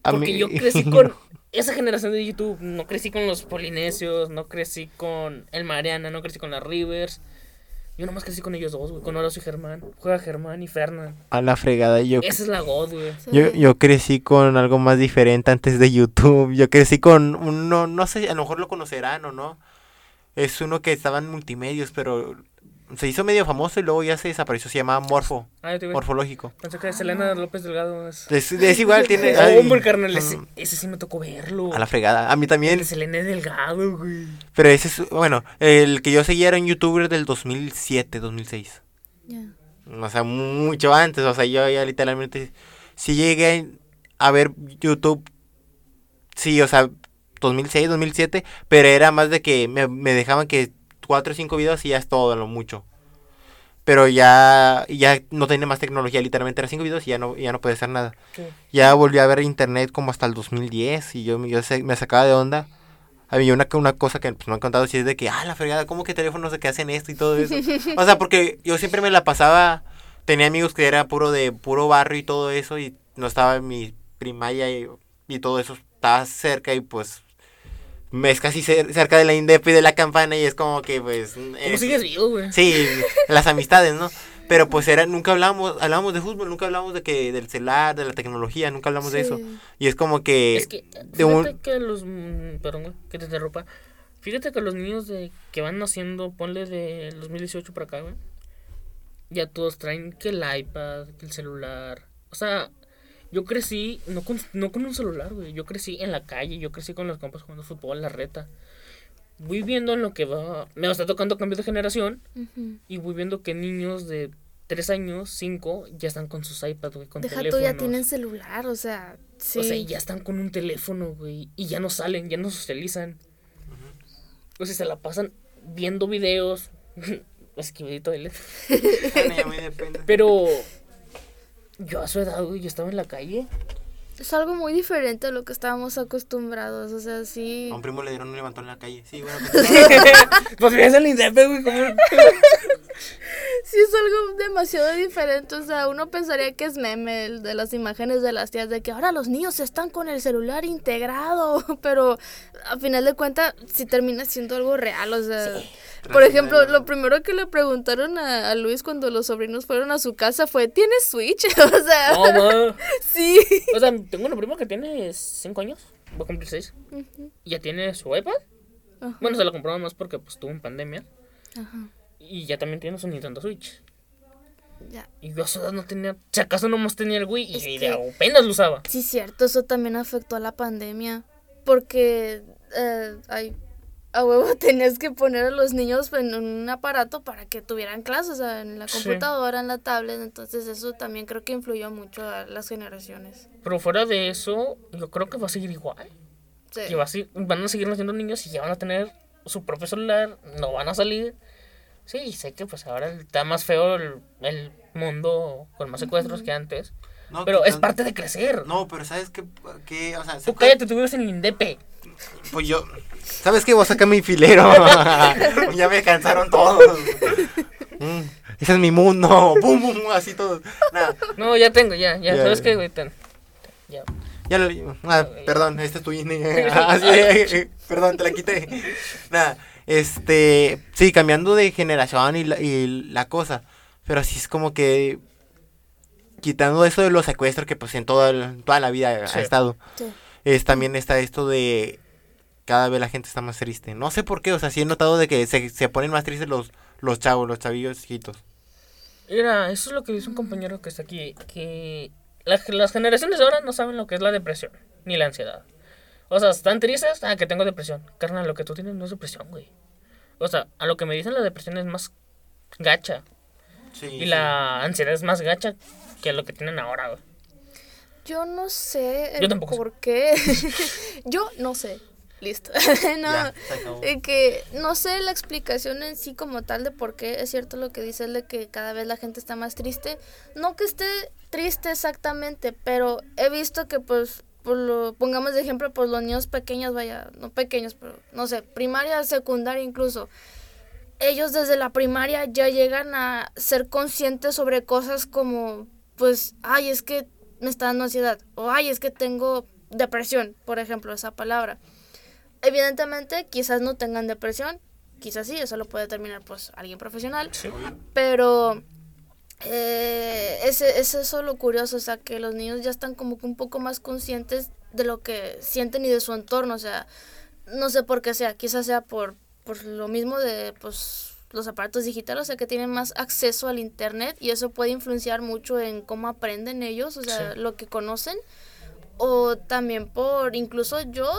Porque mí- yo crecí con esa generación de YouTube. No crecí con los polinesios, no crecí con el Mariana, no crecí con las Rivers. Yo nomás crecí con ellos dos, güey. Con Horacio y Germán. Juega Germán y Fernán. A la fregada. Yo, Esa es la God, güey. Sí. yo, yo crecí con algo más diferente antes de YouTube. Yo crecí con uno, no sé, a lo mejor lo conocerán o no. Es uno que estaba en multimedios, pero se hizo medio famoso y luego ya se desapareció. Se llamaba Morfo, Ah, yo te iba- Morfológico. Pensé que Selena López Delgado es. Es, es igual, tiene. Ay, hombre, carnal, ese, mm, ese sí me tocó verlo. A la fregada. A mí también. El Selena Delgado, güey. Pero ese es, bueno, el que yo seguía era un youtuber del 2007, 2006. Ya. O sea, mucho antes. O sea, yo ya literalmente. Si llegué a ver YouTube. Sí, o sea, 2006, 2007, pero era más de que me, me dejaban que cuatro o cinco videos y ya es todo, a lo mucho. Pero ya, ya no tenía más tecnología, literalmente era cinco videos y ya no, ya no puede hacer nada. Sí. Ya volví a ver internet como hasta el 2010 y yo, me- yo se- me sacaba de onda. Había una, una cosa que pues, me han contado, si es de que, ah, la fregada, ¿cómo que teléfonos de que hacen esto y todo eso? o sea, porque yo siempre me la pasaba, tenía amigos que era puro de puro barrio y todo eso y no estaba en mi primaria y, y todo eso estaba cerca y pues es casi cer- cerca de la Indep y de la campana y es como que pues... ¿Cómo eh, sigues vivo, güey? Sí, las amistades, ¿no? Pero pues era, nunca hablábamos, hablábamos de fútbol, nunca hablábamos de que del celular, de la tecnología, nunca hablamos de eso. Y es como que, Es que, de un- fíjate que los. mm, Perdón, güey, que te interrumpa. Fíjate que los niños de que van naciendo, ponle de 2018 para acá, güey. Ya todos traen que el iPad, que el celular. O sea, yo crecí no con, no con un celular, güey. Yo crecí en la calle, yo crecí con los compas jugando fútbol, la reta. Voy viendo en lo que va. Me está tocando cambio de generación. Ujú. Y voy viendo que niños de 3 años, 5, ya están con sus iPads, güey, con Deja tú, ya tienen celular, o sea, sí. O sea, ya están con un teléfono, güey. Y ya no salen, ya no socializan. O sea, se la pasan viendo videos. Esquivadito de Pero yo a su edad, güey, yo estaba en la calle. Es algo muy diferente a lo que estábamos acostumbrados, o sea, sí. a un primo le dieron un levantón en la calle. Sí, bueno, pues ves el INDEP, güey. Sí, es algo demasiado diferente. O sea, uno pensaría que es meme el de las imágenes de las tías de que ahora los niños están con el celular integrado. Pero a final de cuentas, sí termina siendo algo real. O sea, por ejemplo, lo primero que le preguntaron a, a Luis cuando los sobrinos fueron a su casa fue: ¿Tienes Switch? o sea, No, sí. O sea, tengo una prima que tiene 5 años. Va a cumplir 6. Y ya tiene su iPad. Ajá. Bueno, se la compró más porque pues tuvo en pandemia. Ajá. Y ya también tiene su Nintendo Switch. Ya. Y yo a su edad no tenía... Si acaso nomás tenía el Wii Es y que- apenas lo usaba. Sí, cierto, eso también afectó a la pandemia. Porque, eh, ay, a huevo tenías que poner a los niños en un aparato para que tuvieran clases, o sea, en la Sí. computadora, en la tablet. Entonces, eso también creo que influyó mucho a las generaciones. Pero fuera de eso, yo creo que va a seguir igual. Sí. Que va a se- van a seguir naciendo niños y ya van a tener su propio celular, no van a salir. Sí, sé que pues ahora está más feo el, el mundo con más secuestros que antes. No, Pero es parte de crecer. No, pero ¿sabes qué? qué? O sea, Tú cállate, tú vives en el Indepe. pues yo... ¿Sabes qué? Voy a sacar mi filero. ya me cansaron todos. Mm, ese es mi mundo. Bum, bum, bum, así todo. No, ya tengo, ya, ya. Ya, ¿Sabes qué, güey? Ten. Ya. Ya lo- ah, perdón, este es tu INE. Ah, sí, eh, eh, perdón, te la quité. Nada, este, sí, cambiando de generación y la, y la cosa, pero sí es como que quitando eso de los secuestros que pues en toda, el- toda la vida Sí. ha estado, Sí. es también está esto de cada vez la gente está más triste. No sé por qué, o sea, sí he notado de que se, se ponen más tristes los, los chavos, los chavillos chiquitos. Mira, eso es lo que dice un compañero que está aquí, que la- las generaciones de ahora no saben lo que es la depresión, ni la ansiedad. O sea, están tristes, ah, que tengo depresión. Carnal, lo que tú tienes no es depresión, güey. O sea, a lo que me dicen la depresión es más gacha. Sí, Y la ansiedad es más gacha que lo que tienen ahora, güey. Yo no sé Yo tampoco sé. por qué. Yo no sé. Listo. no, Ya, eh, que no sé la explicación en sí como tal de por qué es cierto lo que dice él de que cada vez la gente está más triste. No que esté triste exactamente, pero he visto que pues por lo pongamos de ejemplo pues los niños pequeños, vaya, no pequeños, pero no sé, primaria, secundaria incluso. Ellos desde la primaria ya llegan a ser conscientes sobre cosas como pues, ay, es que me está dando ansiedad o ay, es que tengo depresión, por ejemplo, esa palabra. Evidentemente, quizás no tengan depresión, quizás sí, eso lo puede determinar pues alguien profesional, pero eh, ese, es eso lo curioso, o sea, que los niños ya están como que un poco más conscientes de lo que sienten y de su entorno, o sea, no sé por qué sea, quizás sea por, por lo mismo de pues los aparatos digitales, o sea, que tienen más acceso al internet y eso puede influenciar mucho en cómo aprenden ellos, o sea, Sí. lo que conocen o también por incluso yo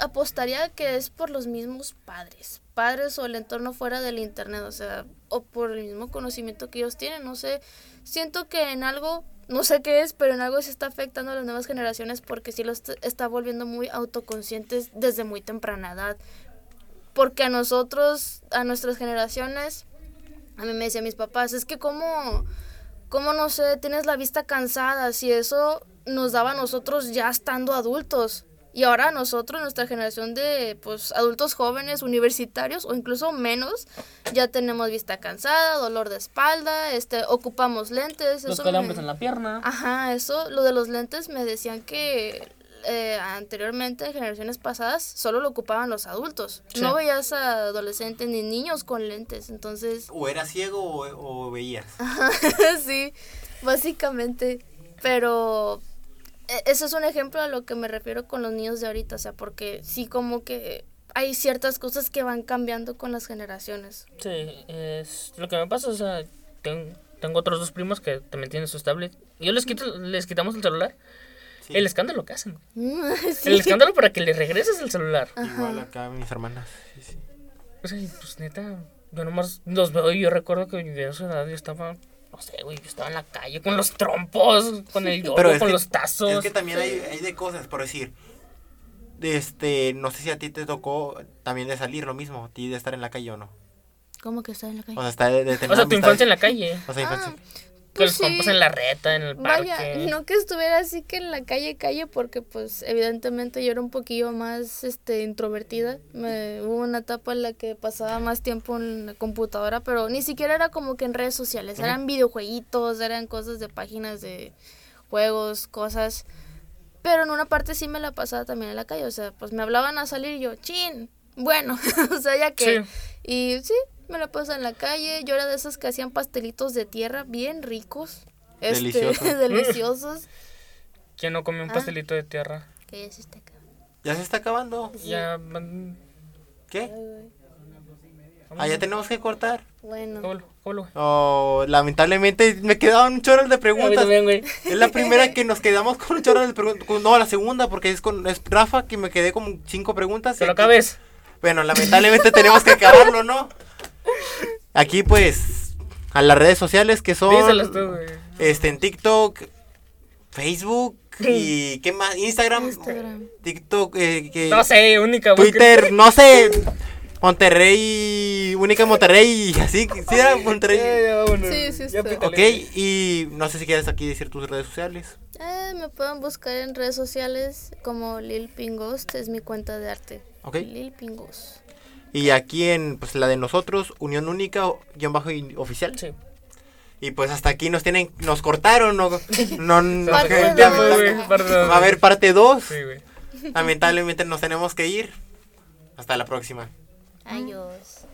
apostaría que es por los mismos padres. Padres o el entorno fuera del internet, o sea, o por el mismo conocimiento que ellos tienen, no sé. Siento que en algo, no sé qué es, pero en algo se está afectando a las nuevas generaciones porque sí los está volviendo muy autoconscientes desde muy temprana edad. Porque a nosotros, a nuestras generaciones, a mí me decían mis papás, es que como, como no sé, tienes la vista cansada, si eso nos daba a nosotros ya estando adultos. Y ahora nosotros, nuestra generación de pues adultos jóvenes, universitarios o incluso menos, ya tenemos vista cansada, dolor de espalda, este, ocupamos lentes. Los eso calambres me- en la pierna. Ajá, eso, lo de los lentes me decían que eh, anteriormente, en generaciones pasadas, solo lo ocupaban los adultos. Sí. No veías a adolescentes ni niños con lentes, entonces, O eras ciego o, o veías. sí, básicamente. Pero ese es un ejemplo a lo que me refiero con los niños de ahorita, o sea, porque sí como que hay ciertas cosas que van cambiando con las generaciones. Sí, es lo que me pasa, o sea, ten- tengo otros dos primos que también tienen sus tablets. Y yo les, quito, les quitamos el celular. Sí. El escándalo que hacen. Sí. El escándalo para que le regreses el celular. Igual acá mis hermanas. Sí, sí. O sea, pues neta, yo nomás los veo y yo recuerdo que de esa edad yo estaba, no sé, güey, yo estaba en la calle con los trompos, con el yodo, con que- los tazos. Es que también hay, hay de cosas, por decir. Este, no sé si a ti te tocó también de salir lo mismo, a ti de estar en la calle o no. ¿Cómo que está en la calle? O sea, está de, de tener o sea, tu amistades. infancia en la calle. O sea, infancia. Con Pues los compas sí. en la reta, en el parque. Vaya, no que estuviera así que en la calle, calle, porque pues evidentemente yo era un poquillo más este introvertida. Me, hubo una etapa en la que pasaba más tiempo en la computadora, pero ni siquiera era como que en redes sociales, eran videojueguitos, eran cosas de páginas de juegos, cosas. Pero en una parte sí me la pasaba también en la calle, o sea, pues me hablaban a salir y yo, chin, bueno, o sea, ya que... Sí. Y sí, me la pasaba en la calle, yo era de esas que hacían pastelitos de tierra bien ricos. Este, Delicioso. deliciosos. ¿Quién no come un Ah. pastelito de tierra? Que ya se está acabando. Ya se está acabando. Ya, ¿Qué? Ah, ya tenemos que cortar. Bueno, ¿cómo lo- cómo lo- Oh, lamentablemente me quedaban un chorro de A mí preguntas. también, güey. Es la primera que nos quedamos con un chorro de preguntas. No, la segunda, porque es con es Rafa que me quedé con cinco preguntas. ¿Te lo acabes? Bueno, lamentablemente tenemos que acabarlo, ¿no? Aquí pues a las redes sociales que son tú, este en TikTok, Facebook y qué más, Instagram, Instagram. TikTok, eh, que- No sé, única. güey, que- Twitter, no sé, Monterrey, única Monterrey, así, sí era Monterrey. Ya, ya, vámonos. Sí, sí está. Ok, y no sé si quieres aquí decir tus redes sociales. eh, me pueden buscar en redes sociales como Lil Pingos, es mi cuenta de arte. Ok. Lil Pingos. Y aquí en pues la de nosotros, Unión Única, guion bajo y- oficial. Sí. Y pues hasta aquí nos tienen, nos cortaron, no, no, no- Ya dos. va a haber parte 2. Sí, güey. Lamentablemente nos tenemos que ir. Hasta la próxima. Adiós.